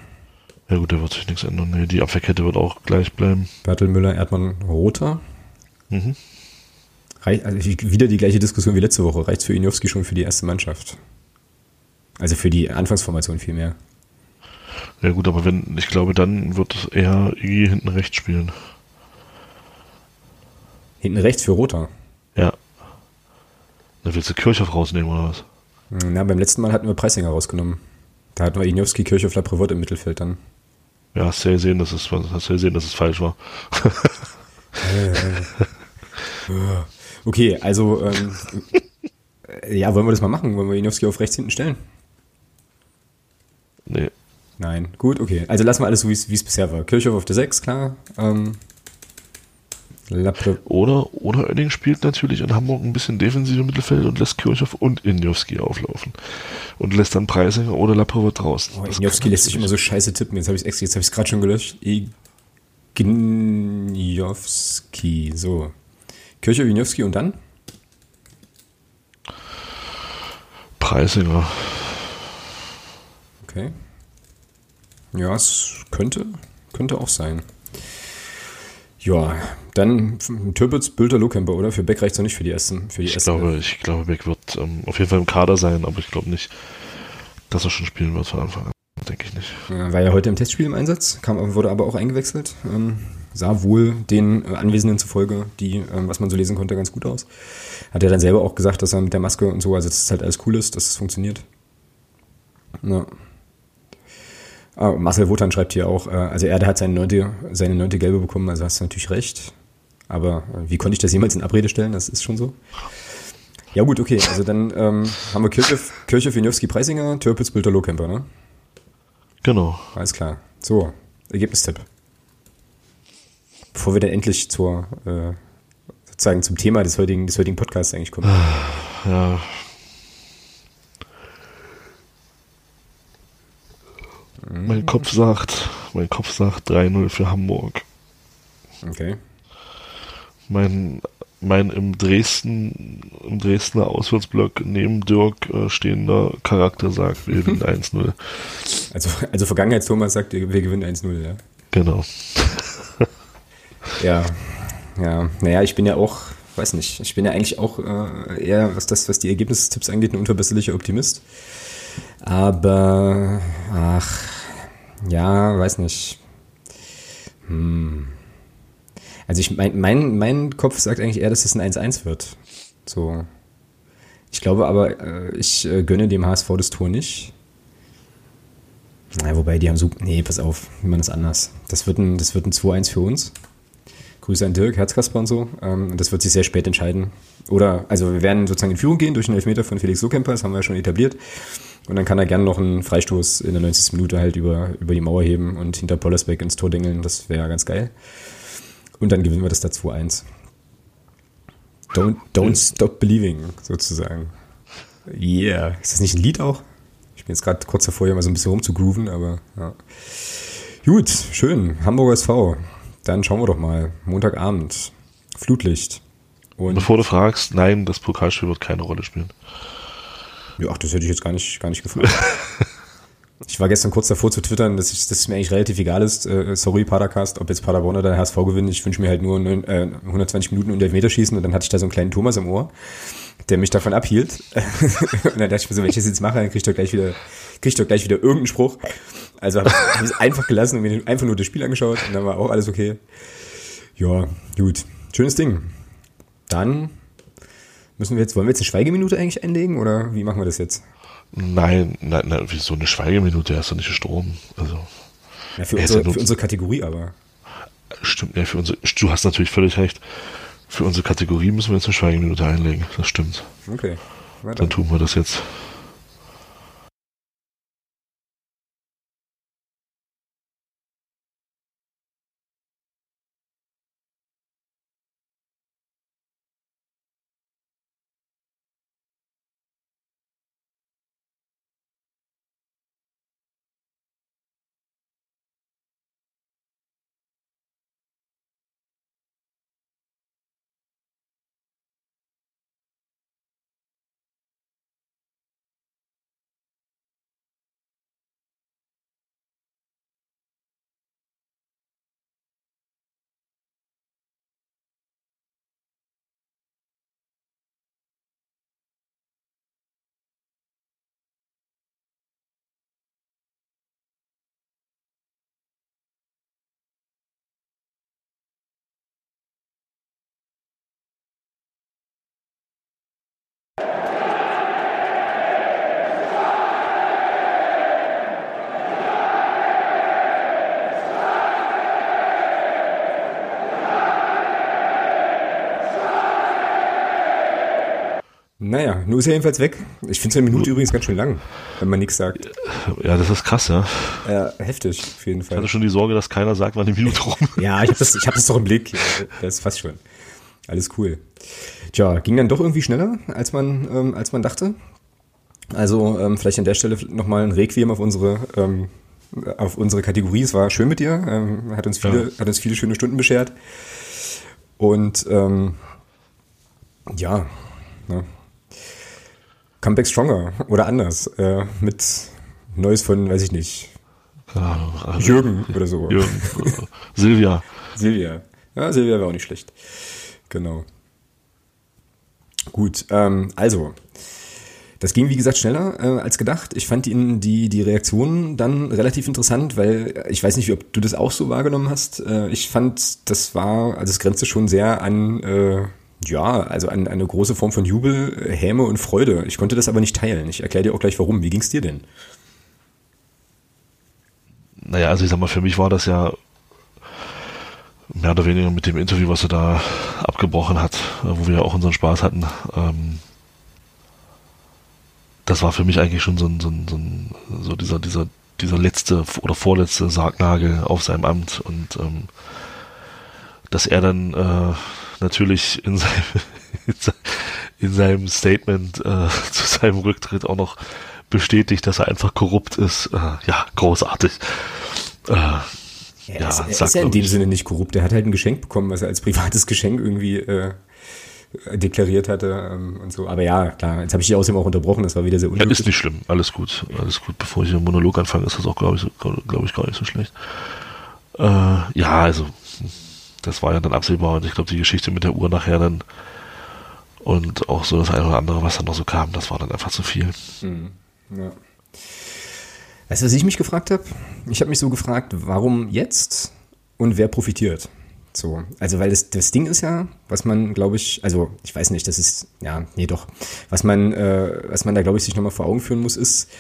Ja gut, da wird sich nichts ändern. Nee, die Abwehrkette wird auch gleich bleiben. Bertel Müller, Erdmann, Roter. Mhm. Also wieder die gleiche Diskussion wie letzte Woche. Reicht es für Inowski schon für die erste Mannschaft? Also für die Anfangsformation vielmehr. Ja gut, aber wenn, ich glaube, dann wird er Iggy hinten rechts spielen. Hinten rechts für Roter? Ja. Dann willst du Kirchhoff rausnehmen oder was? Na, beim letzten Mal hatten wir Preisinger rausgenommen. Da hatten wir Inowski, Kirchhoff, Laprevot im Mittelfeld dann. Ja, hast du ja gesehen, dass es, hast ja gesehen, dass es falsch war. okay, also ähm, ja, wollen wir das mal machen? Wollen wir Inowski auf rechts hinten stellen? Nee. Nein, gut, okay. Also lassen wir alles so, wie es bisher war. Kirchhoff auf der 6, klar. Ähm, Lappe. Oder, oder Oenning spielt natürlich in Hamburg ein bisschen defensive Mittelfeld und lässt Kirchhoff und Injowski auflaufen. Und lässt dann Preisinger oder Lapova draußen. Oh, Injowski lässt sich immer so scheiße tippen. Jetzt habe ich es jetzt habe ich gerade schon gelöscht. Ignjowski. So. Kirchhoff, Injowski und dann? Preisinger. Okay. Ja, es könnte, könnte auch sein. Ja, dann Türpitz, Bülter, Lohkemper, oder? Für Beck reicht es noch nicht für die ersten. Für die ich, ersten glaube, ich glaube, Beck wird ähm, auf jeden Fall im Kader sein, aber ich glaube nicht, dass er schon spielen wird von Anfang an. Denke ich nicht. Ja, war ja heute im Testspiel im Einsatz, kam, wurde aber auch eingewechselt. Ähm, sah wohl den äh, Anwesenden zufolge, die, ähm, was man so lesen konnte, ganz gut aus. Hat er dann selber auch gesagt, dass er mit der Maske und so, also dass es halt alles cool ist, dass es funktioniert. Ja. Ah, Marcel Wotan schreibt hier auch, äh, also er hat seine neunte, seine neunte Gelbe bekommen, also hast du natürlich recht. Aber äh, wie konnte ich das jemals in Abrede stellen? Das ist schon so. Ja gut, okay, also dann ähm, haben wir Kirche, Kirche Wieniowski, Preisinger, Türpitz, Bilder, Lohkemper, ne? Genau. Alles klar. So, Ergebnistipp. Bevor wir dann endlich zur, äh, sozusagen zum Thema des heutigen, des heutigen Podcasts eigentlich kommen. Ja, Mein Kopf sagt, mein Kopf sagt 3-0 für Hamburg. Okay. Mein, mein im Dresden, im Dresdner Auswärtsblock neben Dirk äh, stehender Charakter sagt, wir gewinnen 1-0. [laughs] Also, also Vergangenheits-Thomas sagt, wir gewinnen 1-0, ja. Genau. ja, ja. Naja, ich bin ja auch, weiß nicht, ich bin ja eigentlich auch äh, eher, was das, was die Ergebnistipps angeht, ein unverbesserlicher Optimist. Aber, ach, ja, weiß nicht. Hm. Also ich mein, mein, mein Kopf sagt eigentlich eher, dass es ein 1-1 wird. So. Ich glaube aber, äh, ich äh, gönne dem HSV das Tor nicht. Na, wobei die haben so. Nee, pass auf, wie man das anders. Das wird ein, das wird ein 2-1 für uns. Grüße an Dirk, Herzkasper und so. Ähm, das wird sich sehr spät entscheiden. Oder, also wir werden sozusagen in Führung gehen durch den Elfmeter von Felix Lohkemper, das haben wir ja schon etabliert. Und dann kann er gerne noch einen Freistoß in der 90. Minute halt über, über die Mauer heben und hinter Pollersbeck ins Tor dingeln. Das wäre ganz geil. Und dann gewinnen wir das da 2-1. Don't, don't stop believing, sozusagen. Yeah. Ist das nicht ein Lied auch? Ich bin jetzt gerade kurz davor, hier mal so ein bisschen rumzugrooven, aber ja. Gut, schön. Hamburger SV. Dann schauen wir doch mal. Montagabend. Flutlicht. Und Bevor du fragst, nein, das Pokalspiel wird keine Rolle spielen. Ja, ach, das hätte ich jetzt gar nicht, gar nicht gefragt. [laughs] ich war gestern kurz davor zu twittern, dass, ich, dass es mir eigentlich relativ egal ist. Äh, sorry, Padercast, ob jetzt Paderborn oder der HSV gewinnt. Ich wünsche mir halt nur äh, 120 Minuten und Elfmeterschießen und dann hatte ich da so einen kleinen Thomas im Ohr, der mich davon abhielt. [laughs] und dann dachte ich mir so, wenn ich das jetzt mache, dann krieg ich doch gleich wieder, krieg ich doch gleich wieder irgendeinen Spruch. Also habe ich es einfach gelassen und mir einfach nur das Spiel angeschaut und dann war auch alles okay. Ja, gut. Schönes Ding. Dann müssen wir jetzt, wollen wir jetzt eine Schweigeminute eigentlich einlegen oder wie machen wir das jetzt? Nein, nein, nein, wieso eine Schweigeminute? Hast du nicht Strom? Also. Ja, für, unsere, ja für unsere Kategorie aber. Stimmt, ja, für unsere, du hast natürlich völlig recht. Für unsere Kategorie müssen wir jetzt eine Schweigeminute einlegen. Das stimmt. Okay. Weiter. Dann tun wir das jetzt. Naja, nur ist er jedenfalls weg. Ich finde eine Minute übrigens ganz schön lang, wenn man nichts sagt. Ja, das ist krass, ja. Ja, heftig, auf jeden Fall. Ich hatte schon die Sorge, dass keiner sagt, wann die Minute rum Ja, ich habe das, hab das doch im Blick. Das ist fast schon. Alles cool. Tja, ging dann doch irgendwie schneller, als man, ähm, als man dachte. Also ähm, vielleicht an der Stelle nochmal ein Requiem auf unsere, ähm, auf unsere Kategorie. Es war schön mit dir, ähm, hat, uns viele, ja. hat uns viele schöne Stunden beschert. Und ähm, ja, ne, Comeback Stronger oder anders. Äh, mit Neues von, weiß ich nicht. Ja, also Jürgen [laughs] oder so. Jürgen. Silvia. Silvia. Ja, Silvia wäre auch nicht schlecht. Genau. Gut, ähm, also. Das ging, wie gesagt, schneller äh, als gedacht. Ich fand ihn, die, die Reaktionen dann relativ interessant, weil ich weiß nicht, ob du das auch so wahrgenommen hast. Äh, ich fand, das war, also es grenzte schon sehr an äh, ja, also eine, eine große Form von Jubel, Häme und Freude. Ich konnte das aber nicht teilen. Ich erkläre dir auch gleich warum. Wie ging es dir denn? Naja, also ich sag mal, für mich war das ja mehr oder weniger mit dem Interview, was er da abgebrochen hat, wo wir ja auch unseren Spaß hatten. Ähm, das war für mich eigentlich schon so, ein, so, ein, so, ein, so dieser, dieser, dieser letzte oder vorletzte Sargnagel auf seinem Amt und ähm, dass er dann äh, natürlich in seinem, [laughs] in seinem Statement äh, [laughs] zu seinem Rücktritt auch noch bestätigt, dass er einfach korrupt ist. Äh, ja, großartig. Äh, ja, ja, ist, er ist ja in dem Sinne nicht korrupt. Er hat halt ein Geschenk bekommen, was er als privates [laughs] Geschenk irgendwie äh, deklariert hatte ähm, und so. Aber ja, klar, jetzt habe ich die außerdem auch unterbrochen, das war wieder sehr unglücklich. Ja, ist nicht schlimm, alles gut, alles gut. Bevor ich einen Monolog anfange, ist das auch, glaube ich, glaube ich, gar nicht so schlecht. Äh, ja, also das war ja dann absehbar und ich glaube, die Geschichte mit der Uhr nachher dann und auch so das eine oder andere, was dann noch so kam, das war dann einfach zu viel. Mhm. Ja. Weißt du, was ich mich gefragt habe? Ich habe mich so gefragt, warum jetzt und wer profitiert? So, also weil das, das Ding ist ja, was man, glaube ich, also ich weiß nicht, das ist, ja, nee doch, was man, äh, was man da, glaube ich, sich nochmal vor Augen führen muss, ist,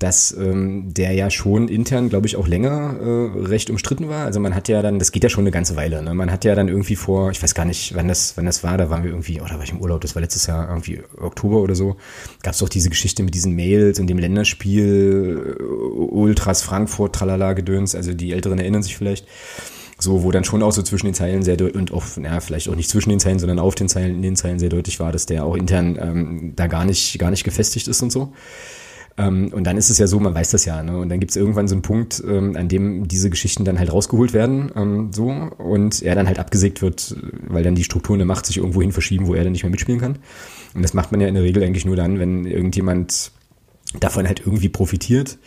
dass ähm, der ja schon intern, glaube ich, auch länger äh, recht umstritten war. Also man hat ja dann, das geht ja schon eine ganze Weile, ne? Man hat ja dann irgendwie vor, ich weiß gar nicht, wann das, wann das war, da waren wir irgendwie, oder oh, war ich im Urlaub, das war letztes Jahr irgendwie Oktober oder so, gab es doch diese Geschichte mit diesen Mails und dem Länderspiel äh, Ultras Frankfurt, Tralala Gedöns, also die Älteren erinnern sich vielleicht. So, wo dann schon auch so zwischen den Zeilen sehr deutlich und auch, ja, vielleicht auch nicht zwischen den Zeilen, sondern auf den Zeilen, in den Zeilen sehr deutlich war, dass der auch intern ähm, da gar nicht, gar nicht gefestigt ist und so. Ähm, und dann ist es ja so, man weiß das ja, ne? Und dann gibt es irgendwann so einen Punkt, ähm, an dem diese Geschichten dann halt rausgeholt werden, ähm, so, und er dann halt abgesägt wird, weil dann die Strukturen der Macht sich irgendwo hin verschieben, wo er dann nicht mehr mitspielen kann. Und das macht man ja in der Regel eigentlich nur dann, wenn irgendjemand davon halt irgendwie profitiert.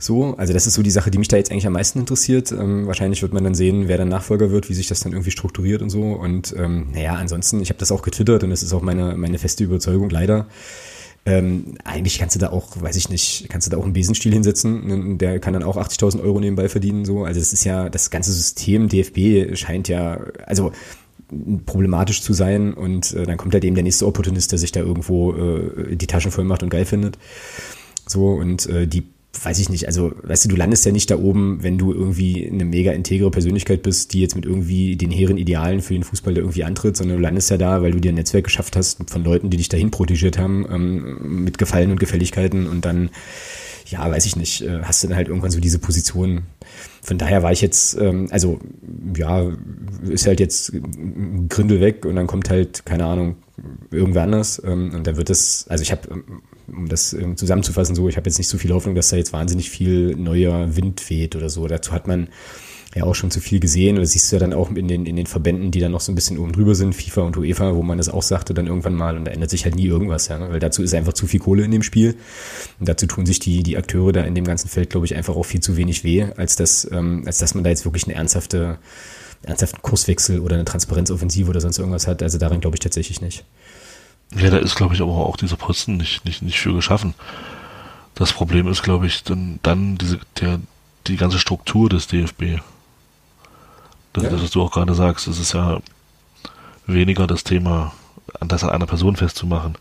So, also das ist so die Sache, die mich da jetzt eigentlich am meisten interessiert. Ähm, wahrscheinlich wird man dann sehen, wer dann Nachfolger wird, wie sich das dann irgendwie strukturiert und so. Und ähm, naja, ansonsten, ich habe das auch getwittert und das ist auch meine, meine feste Überzeugung leider. Ähm, eigentlich kannst du da auch, weiß ich nicht, kannst du da auch einen Besenstiel hinsetzen, der kann dann auch 80.000 Euro nebenbei verdienen, so. Also das ist ja, das ganze System DFB scheint ja, also problematisch zu sein und äh, dann kommt halt eben der nächste Opportunist, der sich da irgendwo äh, die Taschen voll macht und geil findet. So, und äh, die weiß ich nicht, also weißt du, du landest ja nicht da oben, wenn du irgendwie eine mega integre Persönlichkeit bist, die jetzt mit irgendwie den hehren Idealen für den Fußball da irgendwie antritt, sondern du landest ja da, weil du dir ein Netzwerk geschafft hast von Leuten, die dich dahin protegiert haben, ähm, mit Gefallen und Gefälligkeiten und dann, ja, weiß ich nicht, äh, hast du dann halt irgendwann so diese Position. Von daher war ich jetzt, ähm, also ja, ist halt jetzt Gründel weg und dann kommt halt, keine Ahnung, irgendwer anders ähm, und da wird es, also ich habe um das ähm, zusammenzufassen, so, ich habe jetzt nicht so viel Hoffnung, dass da jetzt wahnsinnig viel neuer Wind weht oder so. Dazu hat man ja auch schon zu viel gesehen. Das siehst du ja dann auch in den, in den Verbänden, die dann noch so ein bisschen oben drüber sind, FIFA und UEFA, wo man das auch sagte dann irgendwann mal und da ändert sich halt nie irgendwas, ja, ne? weil dazu ist einfach zu viel Kohle in dem Spiel. Und dazu tun sich die, die Akteure da in dem ganzen Feld, glaube ich, einfach auch viel zu wenig weh, als dass, ähm, als dass man da jetzt wirklich eine ernsthafte, ernsthaften Kurswechsel oder eine Transparenzoffensive oder sonst irgendwas hat. Also darin glaube ich tatsächlich nicht. Ja, da ist, glaube ich, aber auch dieser Posten nicht, nicht, nicht für geschaffen. Das Problem ist, glaube ich, dann, dann diese, der, die ganze Struktur des DFB. Das, ja. das, was du auch gerade sagst, das ist ja weniger das Thema, das an einer Person festzumachen.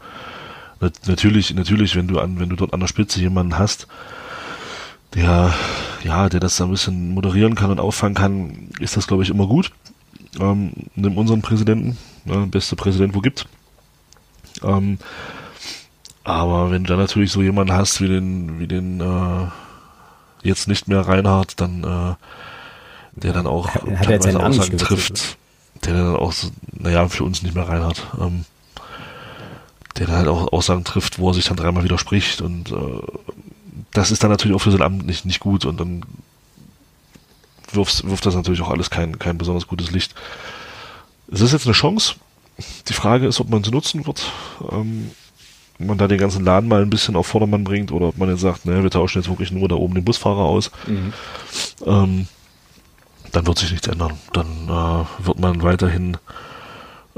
Natürlich, natürlich, wenn du an, wenn du dort an der Spitze jemanden hast, der, ja, der das ein bisschen moderieren kann und auffangen kann, ist das, glaube ich, immer gut. Ähm, nimm unseren Präsidenten, äh, beste Präsident, wo gibt. Ähm, aber wenn du dann natürlich so jemanden hast wie den, wie den äh, jetzt nicht mehr Reinhard, dann äh, der dann auch hat teilweise Aussagen trifft, der dann auch, so, naja, für uns nicht mehr Reinhard, ähm, der dann halt auch Aussagen trifft, wo er sich dann dreimal widerspricht und äh, das ist dann natürlich auch für sein Amt nicht, nicht gut und dann wirft, wirft das natürlich auch alles kein, kein besonders gutes Licht. Es ist jetzt eine Chance, die Frage ist, ob man sie nutzen wird. Ähm, ob man da den ganzen Laden mal ein bisschen auf Vordermann bringt oder ob man jetzt sagt, ne, wir tauschen jetzt wirklich nur da oben den Busfahrer aus. Mhm. Ähm, dann wird sich nichts ändern. Dann äh, wird man weiterhin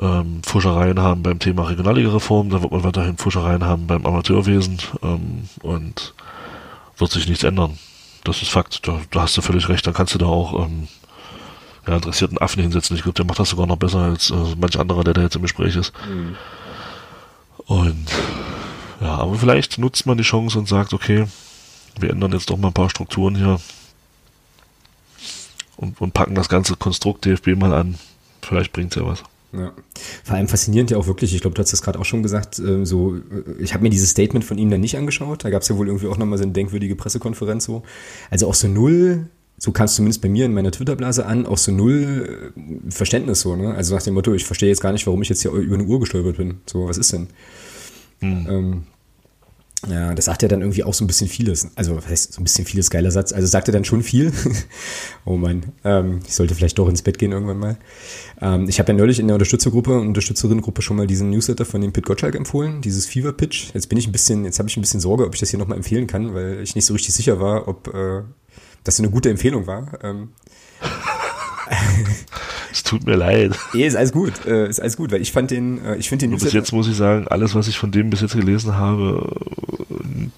ähm, Fuschereien haben beim Thema Regionalliga-Reform, dann wird man weiterhin Fuschereien haben beim Amateurwesen ähm, und wird sich nichts ändern. Das ist Fakt. Da, da hast du völlig recht. Dann kannst du da auch ähm, ja, interessierten Affen hinsetzen. Ich glaube, der macht das sogar noch besser als äh, manch anderer, der da jetzt im Gespräch ist. Mhm. Und ja, aber vielleicht nutzt man die Chance und sagt, okay, wir ändern jetzt doch mal ein paar Strukturen hier und, und packen das ganze Konstrukt DFB mal an. Vielleicht bringt's ja was. Ja. Vor allem faszinierend ja auch wirklich, ich glaube, du hast das gerade auch schon gesagt, äh, so, äh, ich habe mir dieses Statement von ihm dann nicht angeschaut, da gab es ja wohl irgendwie auch nochmal so eine denkwürdige Pressekonferenz so. Also auch so null so kam es zumindest bei mir in meiner Twitter-Blase an, auch so null äh, Verständnis so, ne? Also nach dem Motto, ich verstehe jetzt gar nicht, warum ich jetzt hier über eine Uhr gestolpert bin. So, was ist denn? Hm. Ähm, ja, das sagt ja dann irgendwie auch so ein bisschen vieles. Also, was heißt so ein bisschen vieles geiler Satz. Also sagt er dann schon viel. [laughs] oh Mann, ähm, ich sollte vielleicht doch ins Bett gehen irgendwann mal. Ähm, ich habe ja neulich in der Unterstützergruppe und Unterstützerinnengruppe schon mal diesen Newsletter von dem Pit Gottschalk empfohlen, dieses Fever Pitch. Jetzt bin ich ein bisschen, jetzt habe ich ein bisschen Sorge, ob ich das hier nochmal empfehlen kann, weil ich nicht so richtig sicher war, ob äh, das eine gute Empfehlung war. Ähm, es tut mir leid. Nee, ist alles gut. Äh, ist alles gut, weil ich fand den, äh, ich finde den. Und bis jetzt muss ich sagen, alles, was ich von dem bis jetzt gelesen habe,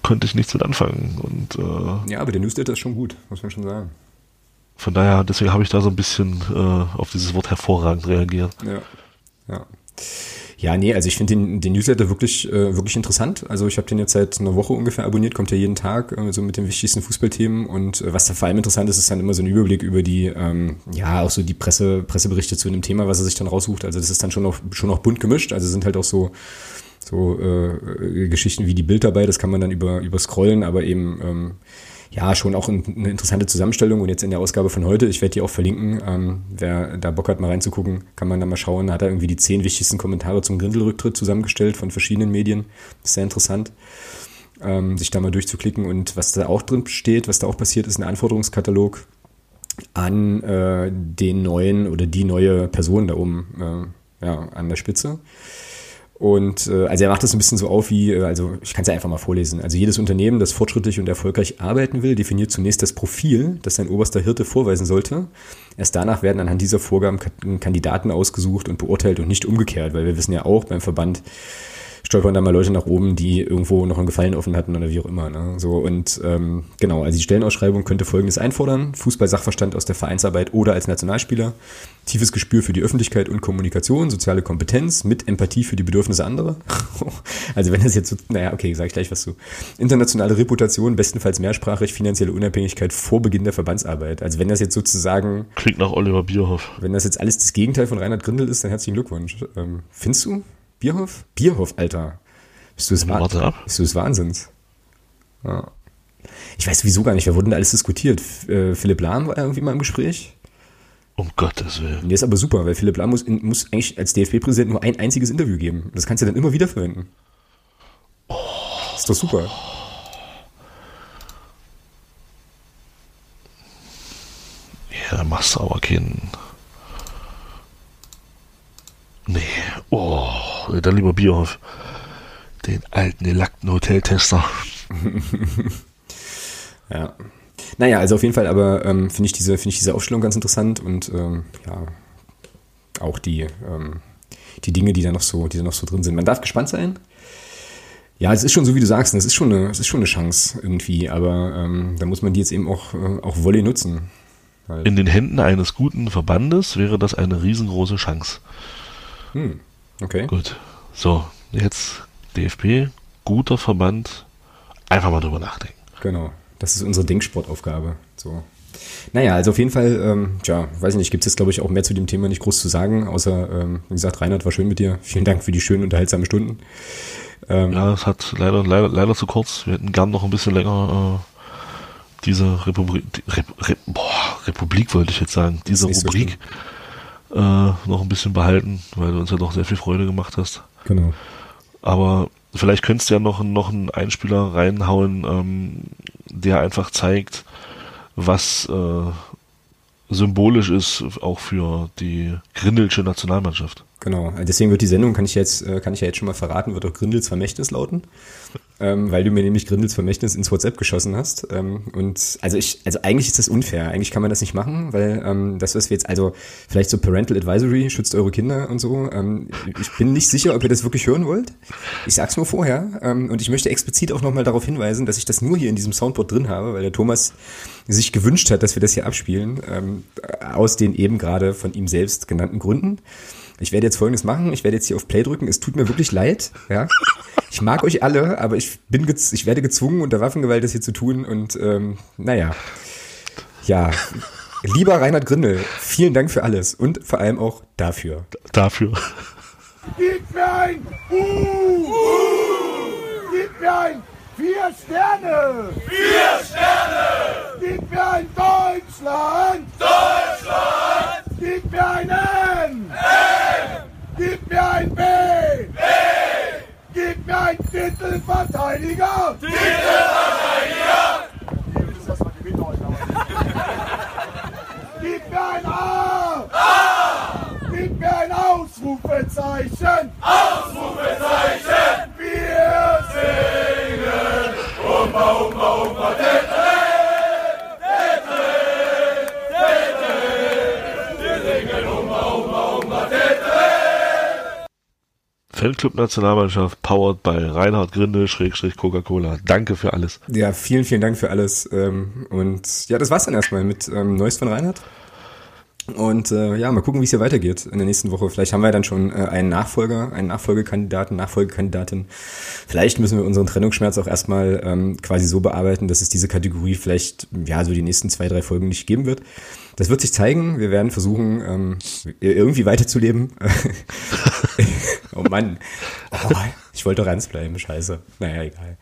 konnte ich nichts mit anfangen. Und, äh, ja, aber der Newsletter ist schon gut, muss man schon sagen. Von daher, deswegen habe ich da so ein bisschen äh, auf dieses Wort hervorragend reagiert. Ja. Ja. Ja, nee, also ich finde den, den Newsletter wirklich, äh, wirklich interessant. Also ich habe den jetzt seit einer Woche ungefähr abonniert, kommt ja jeden Tag äh, so mit den wichtigsten Fußballthemen. Und äh, was da vor allem interessant ist, ist dann immer so ein Überblick über die, ähm, ja, auch so die Presse, Presseberichte zu einem Thema, was er sich dann raussucht. Also das ist dann schon noch, schon noch bunt gemischt. Also sind halt auch so, so äh, Geschichten wie die Bild dabei, das kann man dann über, über scrollen, aber eben ähm, ja, schon auch eine interessante Zusammenstellung. Und jetzt in der Ausgabe von heute, ich werde die auch verlinken, ähm, wer da Bock hat, mal reinzugucken, kann man da mal schauen. Hat er irgendwie die zehn wichtigsten Kommentare zum Grindelrücktritt zusammengestellt von verschiedenen Medien. Ist sehr interessant, ähm, sich da mal durchzuklicken. Und was da auch drin steht, was da auch passiert, ist ein Anforderungskatalog an äh, den neuen oder die neue Person da oben äh, ja, an der Spitze. Und äh, also er macht das ein bisschen so auf wie, äh, also ich kann es ja einfach mal vorlesen. Also jedes Unternehmen, das fortschrittlich und erfolgreich arbeiten will, definiert zunächst das Profil, das sein oberster Hirte vorweisen sollte. Erst danach werden anhand dieser Vorgaben Kandidaten ausgesucht und beurteilt und nicht umgekehrt, weil wir wissen ja auch beim Verband, stolpern da mal Leute nach oben, die irgendwo noch einen Gefallen offen hatten oder wie auch immer. Ne? So und ähm, genau, also die Stellenausschreibung könnte Folgendes einfordern: Fußball-Sachverstand aus der Vereinsarbeit oder als Nationalspieler, tiefes Gespür für die Öffentlichkeit und Kommunikation, soziale Kompetenz mit Empathie für die Bedürfnisse anderer. [laughs] also wenn das jetzt so, naja, okay, sage ich gleich was zu. Internationale Reputation, bestenfalls mehrsprachig, finanzielle Unabhängigkeit vor Beginn der Verbandsarbeit. Also wenn das jetzt sozusagen klingt nach Oliver Bierhoff. Wenn das jetzt alles das Gegenteil von Reinhard Grindel ist, dann herzlichen Glückwunsch. Ähm, findest du? Bierhoff? Bierhoff, Alter. Bist du des, Warte ab. Bist du des Wahnsinns? Ja. Ich weiß wieso gar nicht, wer wurde denn da alles diskutiert? Äh, Philipp Lahm war irgendwie mal im Gespräch. Um Gottes Willen. Der ist aber super, weil Philipp Lahm muss, muss eigentlich als DFB-Präsident nur ein einziges Interview geben. Das kannst du dann immer wieder verwenden. Oh. Ist doch super. Ja, da machst du aber keinen. Nee. Oh. Dann lieber Bierhoff. Den alten, gelackten Hoteltester. [laughs] ja. Naja, also auf jeden Fall, aber ähm, finde ich, diese, find ich diese Aufstellung ganz interessant und ähm, ja, auch die, ähm, die Dinge, die da noch so, die da noch so drin sind. Man darf gespannt sein. Ja, es ist schon so, wie du sagst, es ist schon eine, es ist schon eine Chance irgendwie, aber ähm, da muss man die jetzt eben auch, äh, auch Volley nutzen. In den Händen eines guten Verbandes wäre das eine riesengroße Chance. Hm. Okay. Gut. So, jetzt DFB, guter Verband. Einfach mal drüber nachdenken. Genau. Das ist unsere Denksportaufgabe. So. Naja, also auf jeden Fall, ähm, tja, weiß nicht, gibt es jetzt, glaube ich, auch mehr zu dem Thema nicht groß zu sagen, außer, ähm, wie gesagt, Reinhard, war schön mit dir. Vielen Dank für die schönen, unterhaltsamen Stunden. Ähm, ja, es hat leider, leider, leider zu kurz. Wir hätten gern noch ein bisschen länger äh, diese Republik, Rep, Rep, boah, Republik wollte ich jetzt sagen, diese Rubrik äh, noch ein bisschen behalten, weil du uns ja doch sehr viel Freude gemacht hast. Genau. Aber vielleicht könntest du ja noch, noch einen Einspieler reinhauen, ähm, der einfach zeigt, was äh, symbolisch ist, auch für die Grindelsche Nationalmannschaft. Genau, deswegen wird die Sendung, kann ich jetzt, äh, kann ich ja jetzt schon mal verraten, wird auch Grindels Vermächtnis lauten ähm, weil du mir nämlich Grindels Vermächtnis ins WhatsApp geschossen hast. Ähm, und also ich, also eigentlich ist das unfair. Eigentlich kann man das nicht machen, weil ähm, das, was wir jetzt, also vielleicht so Parental Advisory, schützt eure Kinder und so. Ähm, ich bin nicht sicher, ob ihr das wirklich hören wollt. Ich sag's nur vorher. Ähm, und ich möchte explizit auch nochmal darauf hinweisen, dass ich das nur hier in diesem Soundboard drin habe, weil der Thomas sich gewünscht hat, dass wir das hier abspielen, ähm, aus den eben gerade von ihm selbst genannten Gründen. Ich werde jetzt folgendes machen. Ich werde jetzt hier auf Play drücken. Es tut mir wirklich leid. Ja. Ich mag euch alle, aber ich bin ich werde gezwungen, unter Waffengewalt das hier zu tun. Und ähm, naja. Ja. Lieber Reinhard Grindel, vielen Dank für alles und vor allem auch dafür. Dafür. Gib mir ein Uh! uh. Gib mir ein Vier Sterne! Vier Sterne! Gib mir ein Deutschland! Deutschland! Gib mir ein N! N! Mir ein B! B! Gib mir ein Titelverteidiger! Titelverteidiger! Gib mir ein A! A! Gib mir ein Ausrufezeichen! Ausrufezeichen! Wir singen! Umba, umba, umba, Fanclub Nationalmannschaft, powered by Reinhard Grinde, Schrägstrich Coca-Cola. Danke für alles. Ja, vielen, vielen Dank für alles. Ähm, und ja, das war's dann erstmal mit ähm, Neues von Reinhard. Und äh, ja, mal gucken, wie es hier weitergeht in der nächsten Woche. Vielleicht haben wir dann schon äh, einen Nachfolger, einen Nachfolgekandidaten, Nachfolgekandidatin. Vielleicht müssen wir unseren Trennungsschmerz auch erstmal ähm, quasi so bearbeiten, dass es diese Kategorie vielleicht ja so die nächsten zwei, drei Folgen nicht geben wird. Das wird sich zeigen. Wir werden versuchen, ähm, irgendwie weiterzuleben. [laughs] oh Mann. Oh, ich wollte doch ernst bleiben, scheiße. Naja, egal.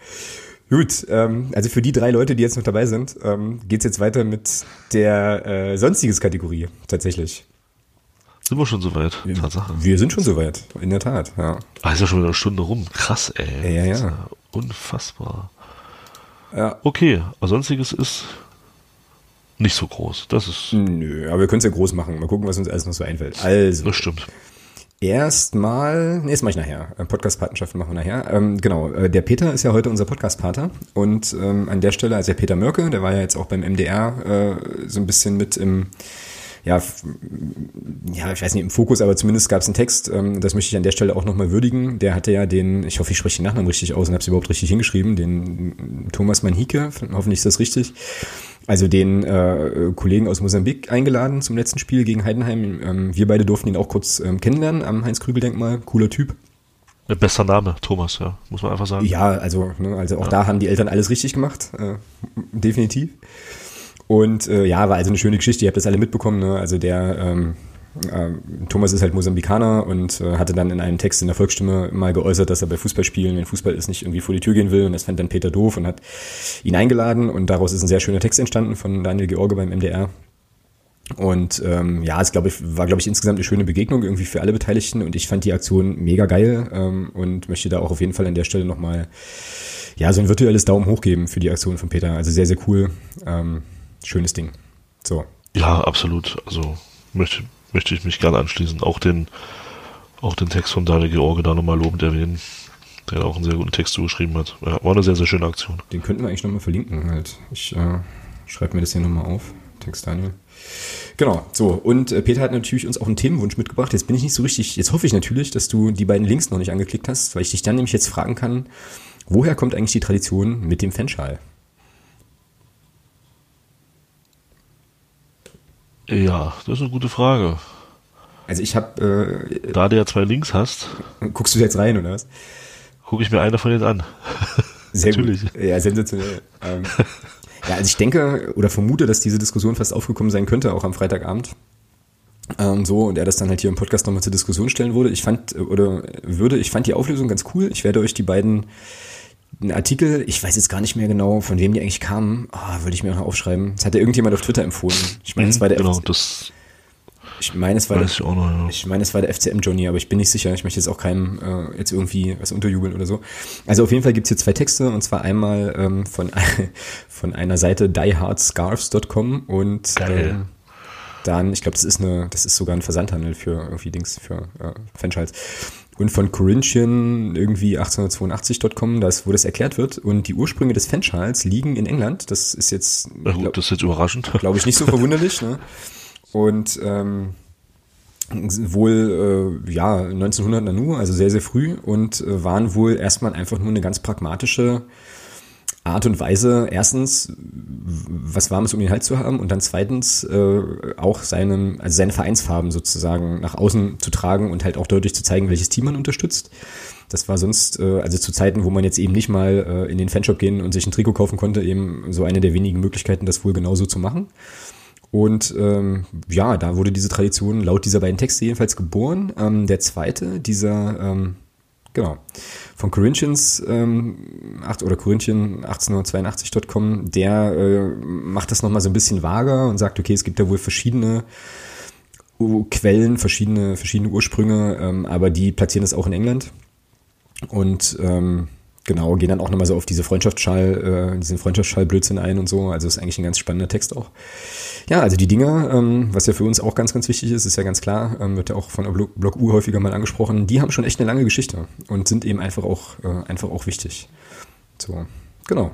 Gut, ähm, also für die drei Leute, die jetzt noch dabei sind, ähm, geht jetzt weiter mit der äh, sonstiges Kategorie tatsächlich. Sind wir schon soweit? Tatsache. Wir sind schon soweit, in der Tat, ja. Ah, ist ja schon wieder eine Stunde rum. Krass, ey. Ja, ja. ja unfassbar. Ja. Okay, sonstiges ist nicht so groß. Das ist. Nö, aber wir können es ja groß machen. Mal gucken, was uns alles noch so einfällt. Also. Das stimmt. Erstmal, nee, das mache ich nachher. Äh, Podcast-Patenschaften machen wir nachher. Ähm, genau, äh, der Peter ist ja heute unser Podcast-Pater und ähm, an der Stelle, also der Peter Mörke, der war ja jetzt auch beim MDR äh, so ein bisschen mit im, ja, ja, ich weiß nicht, im Fokus, aber zumindest gab es einen Text, ähm, das möchte ich an der Stelle auch nochmal würdigen. Der hatte ja den, ich hoffe, ich spreche den Nachnamen richtig aus und habe es überhaupt richtig hingeschrieben, den Thomas Manhike, hoffentlich ist das richtig also den äh, Kollegen aus Mosambik eingeladen zum letzten Spiel gegen Heidenheim. Ähm, wir beide durften ihn auch kurz ähm, kennenlernen am Heinz-Krübel-Denkmal. Cooler Typ. Besser Name, Thomas, ja, muss man einfach sagen. Ja, also, ne, also auch ja. da haben die Eltern alles richtig gemacht, äh, definitiv. Und äh, ja, war also eine schöne Geschichte, ihr habt das alle mitbekommen, ne? also der ähm, äh, Thomas ist halt Mosambikaner und äh, hatte dann in einem Text in der Volksstimme mal geäußert, dass er bei Fußballspielen, wenn Fußball ist, nicht irgendwie vor die Tür gehen will. Und das fand dann Peter doof und hat ihn eingeladen. Und daraus ist ein sehr schöner Text entstanden von Daniel George beim MDR. Und ähm, ja, es glaube ich, war, glaube ich, insgesamt eine schöne Begegnung irgendwie für alle Beteiligten und ich fand die Aktion mega geil ähm, und möchte da auch auf jeden Fall an der Stelle nochmal ja, so ein virtuelles Daumen hoch geben für die Aktion von Peter. Also sehr, sehr cool. Ähm, schönes Ding. So. Ja, absolut. Also möchte, möchte ich mich gerne anschließen. Auch den, auch den Text von Daniel George da nochmal lobend erwähnen, der auch einen sehr guten Text zugeschrieben hat. Ja, war eine sehr, sehr schöne Aktion. Den könnten wir eigentlich nochmal verlinken halt. Ich äh, schreibe mir das hier nochmal auf. Text Daniel. Genau, so. Und äh, Peter hat natürlich uns auch einen Themenwunsch mitgebracht. Jetzt bin ich nicht so richtig, jetzt hoffe ich natürlich, dass du die beiden Links noch nicht angeklickt hast, weil ich dich dann nämlich jetzt fragen kann, woher kommt eigentlich die Tradition mit dem Fanschal? Ja, das ist eine gute Frage. Also ich habe... Äh, da du ja zwei Links hast... Guckst du jetzt rein, oder was? Gucke ich mir einer von denen an. Sehr Natürlich. Gut. Ja, sensationell. ähm, ja, also ich denke oder vermute, dass diese Diskussion fast aufgekommen sein könnte, auch am Freitagabend. Ähm, so, und er das dann halt hier im Podcast nochmal zur Diskussion stellen würde. Ich fand, oder würde, ich fand die Auflösung ganz cool. Ich werde euch die beiden einen Artikel, ich weiß jetzt gar nicht mehr genau, von wem die eigentlich kamen. Oh, würde ich mir noch aufschreiben. Das hatte irgendjemand auf Twitter empfohlen. Ich meine, es mhm, war der genau, FC das ich meine, es war der, ich, noch, ja. ich meine, es war der FCM Johnny, aber ich bin nicht sicher. Ich möchte jetzt auch keinem äh, jetzt irgendwie was unterjubeln oder so. Also auf jeden Fall gibt's hier zwei Texte und zwar einmal ähm, von, [laughs] von einer Seite diehardscarves.com und ähm, dann, ich glaube, das ist eine, das ist sogar ein Versandhandel für irgendwie Dings für äh, Fanschals und von Corinthian irgendwie 1882.com, das, wo das erklärt wird. Und die Ursprünge des Fanschals liegen in England. Das ist jetzt, ja, gut, das ist jetzt überraschend. Glaube ich nicht so verwunderlich. Ne? Und ähm, wohl äh, ja 1900 Nanu, also sehr sehr früh und äh, waren wohl erstmal einfach nur eine ganz pragmatische Art und Weise, erstens was Warmes um den Hals zu haben und dann zweitens äh, auch seinen, also seine Vereinsfarben sozusagen nach außen zu tragen und halt auch deutlich zu zeigen, welches Team man unterstützt. Das war sonst, äh, also zu Zeiten, wo man jetzt eben nicht mal äh, in den Fanshop gehen und sich ein Trikot kaufen konnte, eben so eine der wenigen Möglichkeiten, das wohl genauso zu machen. Und ähm, ja, da wurde diese Tradition laut dieser beiden Texte jedenfalls geboren. Ähm, der zweite, dieser ähm, Genau. Von Corinthians ähm, 8, oder Corinthian 1882.com, der äh, macht das nochmal so ein bisschen vager und sagt, okay, es gibt ja wohl verschiedene Quellen, verschiedene, verschiedene Ursprünge, ähm, aber die platzieren das auch in England. Und ähm, genau, gehen dann auch nochmal so auf diese Freundschaftsschall, äh, diesen Freundschaftsschall-Blödsinn ein und so. Also ist eigentlich ein ganz spannender Text auch. Ja, also die Dinger, ähm, was ja für uns auch ganz, ganz wichtig ist, ist ja ganz klar, ähm, wird ja auch von Blog, Blog U häufiger mal angesprochen, die haben schon echt eine lange Geschichte und sind eben einfach auch, äh, einfach auch wichtig. So, genau.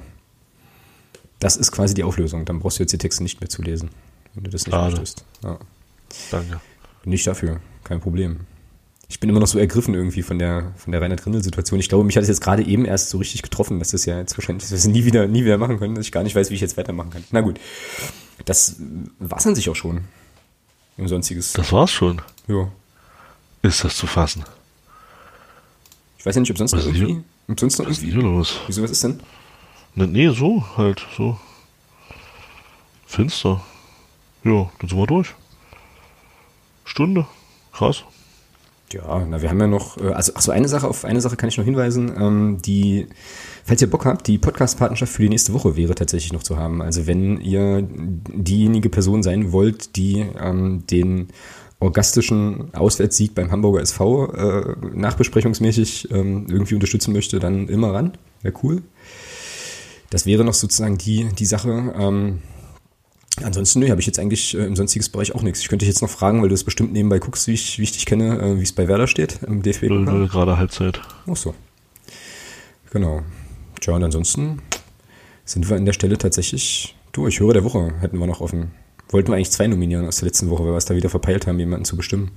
Das ist quasi die Auflösung. Dann brauchst du jetzt die Texte nicht mehr zu lesen, wenn du das nicht Schade. möchtest. Ja. Danke. Nicht dafür, kein Problem. Ich bin immer noch so ergriffen irgendwie von der, von der Rainer Grindel-Situation. Ich glaube, mich hat es jetzt gerade eben erst so richtig getroffen, dass das ja jetzt wahrscheinlich, dass wir nie wieder, nie wieder machen können, dass ich gar nicht weiß, wie ich jetzt weitermachen kann. Na gut. Das war's an sich auch schon. im Sonstiges. Das war's schon. Ja. Ist das zu fassen? Ich weiß ja nicht, ob sonst noch Was ist irgendwie. hier? Ob sonst noch Was ist irgendwie. hier los? Wieso, was ist denn? Ne, nee, so, halt, so. Finster. Ja, dann sind wir durch. Stunde. Krass. Ja, na, wir haben ja noch, äh, also, ach so, eine Sache, auf eine Sache kann ich noch hinweisen, ähm, die, falls ihr Bock habt, die Podcast-Partnerschaft für die nächste Woche wäre tatsächlich noch zu haben. Also wenn ihr diejenige Person sein wollt, die ähm, den orgastischen Auswärtssieg beim Hamburger SV äh, nachbesprechungsmäßig ähm, irgendwie unterstützen möchte, dann immer ran. Wäre cool. Das wäre noch sozusagen die, die Sache. Ähm, Ansonsten, nö, habe ich jetzt eigentlich äh, im sonstiges Bereich auch nichts. Ich könnte dich jetzt noch fragen, weil du es bestimmt nebenbei guckst, wie ich, wie ich dich kenne, äh, wie es bei Werder steht im dfb Null, null gerade Halbzeit. Ach so. Genau. Tja, und ansonsten sind wir an der Stelle tatsächlich durch. Höre der Woche hätten wir noch offen. Wollten wir eigentlich zwei nominieren aus der letzten Woche, weil wir es da wieder verpeilt haben, jemanden zu bestimmen.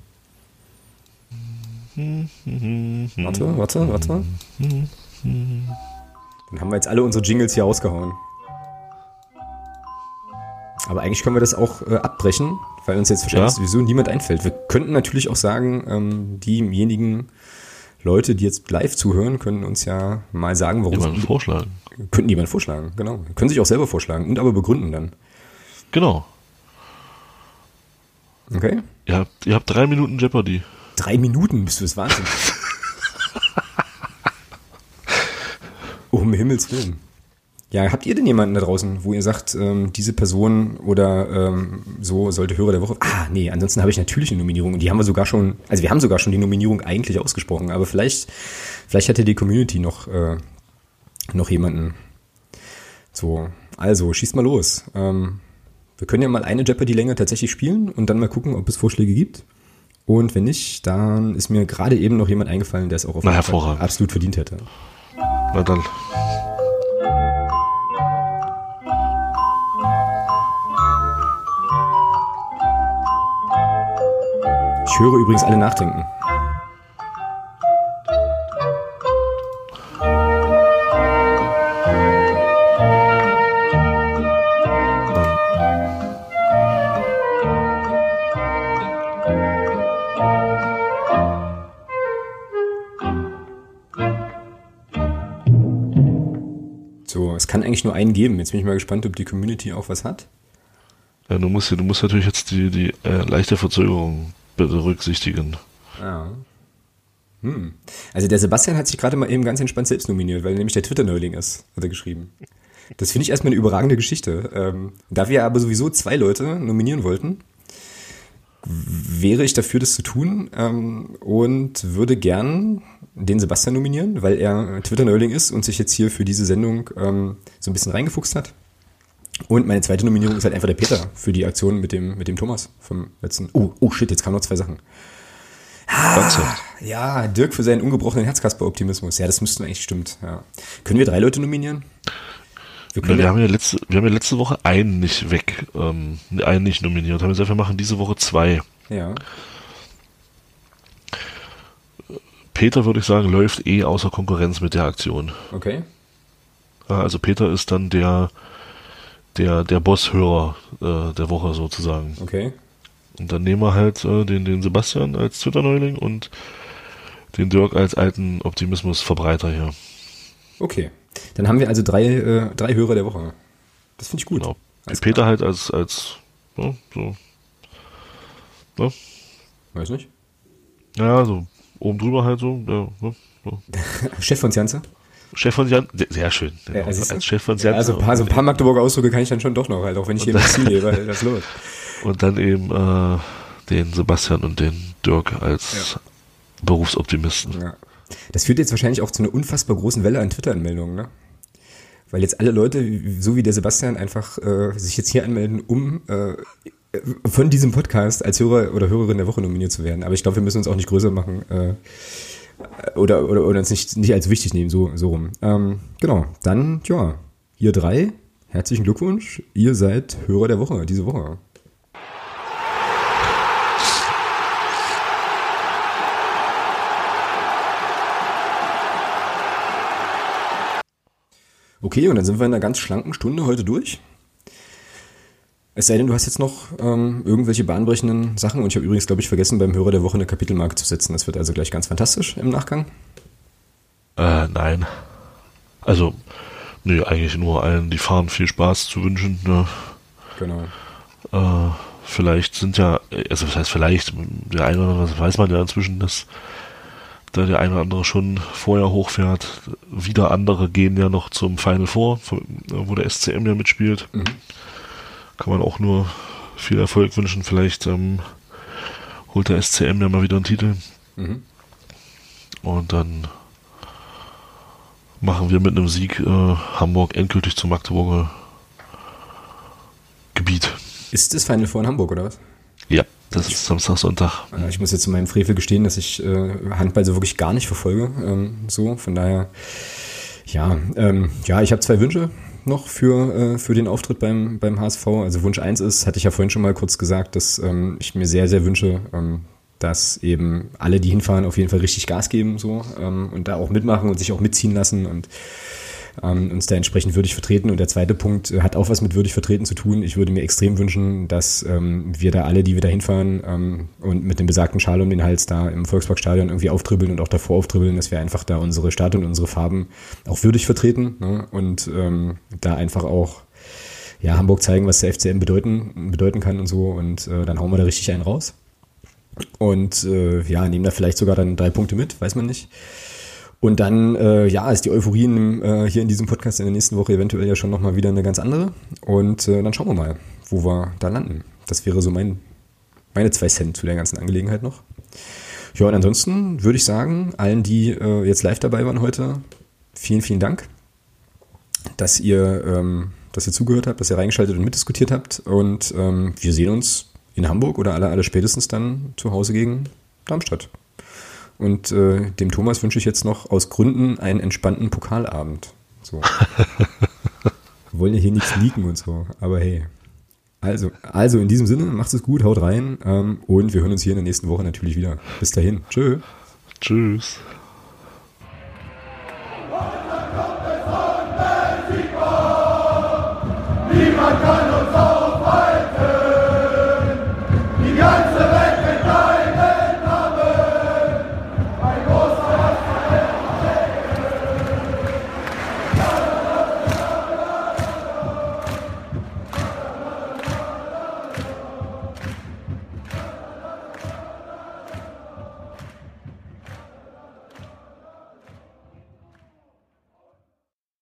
Warte, warte, warte. Dann haben wir jetzt alle unsere Jingles hier rausgehauen. Aber eigentlich können wir das auch äh, abbrechen, weil uns jetzt wahrscheinlich Ja. sowieso niemand einfällt. Wir könnten natürlich auch sagen, ähm, diejenigen Leute, die jetzt live zuhören, können uns ja mal sagen, warum Jemanden sie vorschlagen. könnten jemand vorschlagen, genau. Können sich auch selber vorschlagen und aber begründen dann. Genau. Okay? Ihr habt, ihr habt drei Minuten Jeopardy. Drei Minuten, bist du das Wahnsinn. [laughs] um Himmels Willen. Ja, habt ihr denn jemanden da draußen, wo ihr sagt, ähm, diese Person oder ähm, so sollte Hörer der Woche? Ah, nee, ansonsten habe ich natürlich eine Nominierung und die haben wir sogar schon, also wir haben sogar schon die Nominierung eigentlich ausgesprochen, aber vielleicht, vielleicht ja die Community noch, äh, noch jemanden. So, also schießt mal los. Ähm, wir können ja mal eine Jeopardy-Länge tatsächlich spielen und dann mal gucken, ob es Vorschläge gibt. Und wenn nicht, dann ist mir gerade eben noch jemand eingefallen, der es auch auf Na, jeden Fall hervorragend. absolut verdient hätte. Na dann. Ich höre übrigens alle nachdenken. So, es kann eigentlich nur einen geben. Jetzt bin ich mal gespannt, ob die Community auch was hat. Ja, du musst, du musst natürlich jetzt die, die äh, leichte Verzögerung berücksichtigen. Ja. Hm. Also der Sebastian hat sich gerade mal eben ganz entspannt selbst nominiert, weil er nämlich der Twitter-Neuling ist, hat er geschrieben. Das finde ich erstmal eine überragende Geschichte. Ähm, da wir aber sowieso zwei Leute nominieren wollten, wäre ich dafür, das zu tun ähm, und würde gern den Sebastian nominieren, weil er Twitter-Neuling ist und sich jetzt hier für diese Sendung ähm, so ein bisschen reingefuchst hat. Und meine zweite Nominierung ist halt einfach der Peter für die Aktion mit dem, mit dem Thomas vom letzten. Oh, oh shit, jetzt kamen noch zwei Sachen. Konzept. Ja, Dirk für seinen ungebrochenen Herzkasper-Optimismus. Ja, das müssten eigentlich stimmt. Ja. Können wir drei Leute nominieren? Wir Na, wir, haben ja letzte, wir haben ja letzte Woche einen nicht weg, ähm, einen nicht nominiert. Haben gesagt, wir machen diese Woche zwei. ja. Peter, würde ich sagen, läuft eh außer Konkurrenz mit der Aktion. Okay. Also Peter ist dann der, der, der Bosshörer äh, der Woche sozusagen. Okay. Und dann nehmen wir halt äh, den, den Sebastian als Twitter-Neuling und den Dirk als alten Optimismusverbreiter hier. Okay. Dann haben wir also drei, äh, drei Hörer der Woche. Das finde ich gut. Genau. Alles Peter klar. halt als, als ja, so. Ne? Weiß nicht. Ja, so oben drüber halt so. Ja, ne? so. [laughs] Chef von Janze? Chef von Jan, sehr- schön. Ja, du? als Chef von Ja, Jan. also ein paar, so ein paar Magdeburger Ausdrücke kann ich dann schon doch noch, halt, auch wenn ich hier im Ziel lebe. halt, Das ist los. [laughs] Und dann eben äh, den Sebastian und den Dirk als Berufsoptimisten. Ja. Das führt jetzt wahrscheinlich auch zu einer unfassbar großen Welle an Twitter-Anmeldungen, ne? Weil jetzt alle Leute, so wie der Sebastian, einfach äh, sich jetzt hier anmelden, um äh, von diesem Podcast als Hörer oder Hörerin der Woche nominiert zu werden. Aber ich glaube, wir müssen uns auch nicht größer machen äh, oder, oder, oder uns nicht, nicht als wichtig nehmen, so, so rum. Ähm, genau, dann, ja, ihr drei, herzlichen Glückwunsch. Ihr seid Hörer der Woche, diese Woche. Okay, und dann sind wir in einer ganz schlanken Stunde heute durch. Es sei denn, du hast jetzt noch ähm, irgendwelche bahnbrechenden Sachen und ich habe übrigens, glaube ich, vergessen, beim Hörer der Woche eine Kapitelmarke zu setzen. Das wird also gleich ganz fantastisch im Nachgang. Äh, nein. Also, nee, eigentlich nur allen, die fahren, viel Spaß zu wünschen. Ne? Genau. Äh, vielleicht sind ja, also was heißt vielleicht, der eine oder andere, weiß man ja inzwischen, dass da der eine oder andere schon vorher hochfährt. Wieder andere gehen ja noch zum Final Four, wo der SCM ja mitspielt. Mhm. Kann man auch nur viel Erfolg wünschen. Vielleicht ähm, holt der SCM ja mal wieder einen Titel. Mhm. Und dann machen wir mit einem Sieg äh, Hamburg endgültig zum Magdeburger Gebiet. Ist das Final Four in Hamburg oder was? Ja, das ist Samstag, Sonntag. Ich muss jetzt zu meinem Frevel gestehen, dass ich äh, Handball so wirklich gar nicht verfolge. Ähm, so, von daher, ja, ähm, ja, ich habe zwei Wünsche noch für, äh, für den Auftritt beim, beim HSV. Also Wunsch 1 ist, hatte ich ja vorhin schon mal kurz gesagt, dass ähm, ich mir sehr, sehr wünsche, ähm, dass eben alle, die hinfahren, auf jeden Fall richtig Gas geben so ähm, und da auch mitmachen und sich auch mitziehen lassen und ähm, uns da entsprechend würdig vertreten. Und der zweite Punkt hat auch was mit würdig vertreten zu tun. Ich würde mir extrem wünschen, dass ähm, wir da alle, die wir da hinfahren ähm, und mit dem besagten Schal um den Hals da im Volksparkstadion irgendwie auftribbeln und auch davor auftribbeln, dass wir einfach da unsere Stadt und unsere Farben auch würdig vertreten ne? und ähm, da einfach auch ja, Hamburg zeigen, was der FCM bedeuten, bedeuten kann und so. Und äh, dann hauen wir da richtig einen raus. Und äh, ja, nehmen da vielleicht sogar dann drei Punkte mit, weiß man nicht. Und dann, äh, ja, ist die Euphorie in, äh, hier in diesem Podcast in der nächsten Woche eventuell ja schon nochmal wieder eine ganz andere. Und äh, dann schauen wir mal, wo wir da landen. Das wäre so mein, meine zwei Cent zu der ganzen Angelegenheit noch. Ja, und ansonsten würde ich sagen, allen, die äh, jetzt live dabei waren heute, vielen, vielen Dank, dass ihr, ähm, dass ihr zugehört habt, dass ihr reingeschaltet und mitdiskutiert habt. Und ähm, wir sehen uns in Hamburg oder alle, alle spätestens dann zu Hause gegen Darmstadt. Und äh, dem Thomas wünsche ich jetzt noch aus Gründen einen entspannten Pokalabend. So. [laughs] Wir wollen ja hier nichts leaken und so, aber hey. Also, also in diesem Sinne, macht es gut, haut rein ähm, und wir hören uns hier in der nächsten Woche natürlich wieder. Bis dahin. Tschö. Tschüss. Niemand kann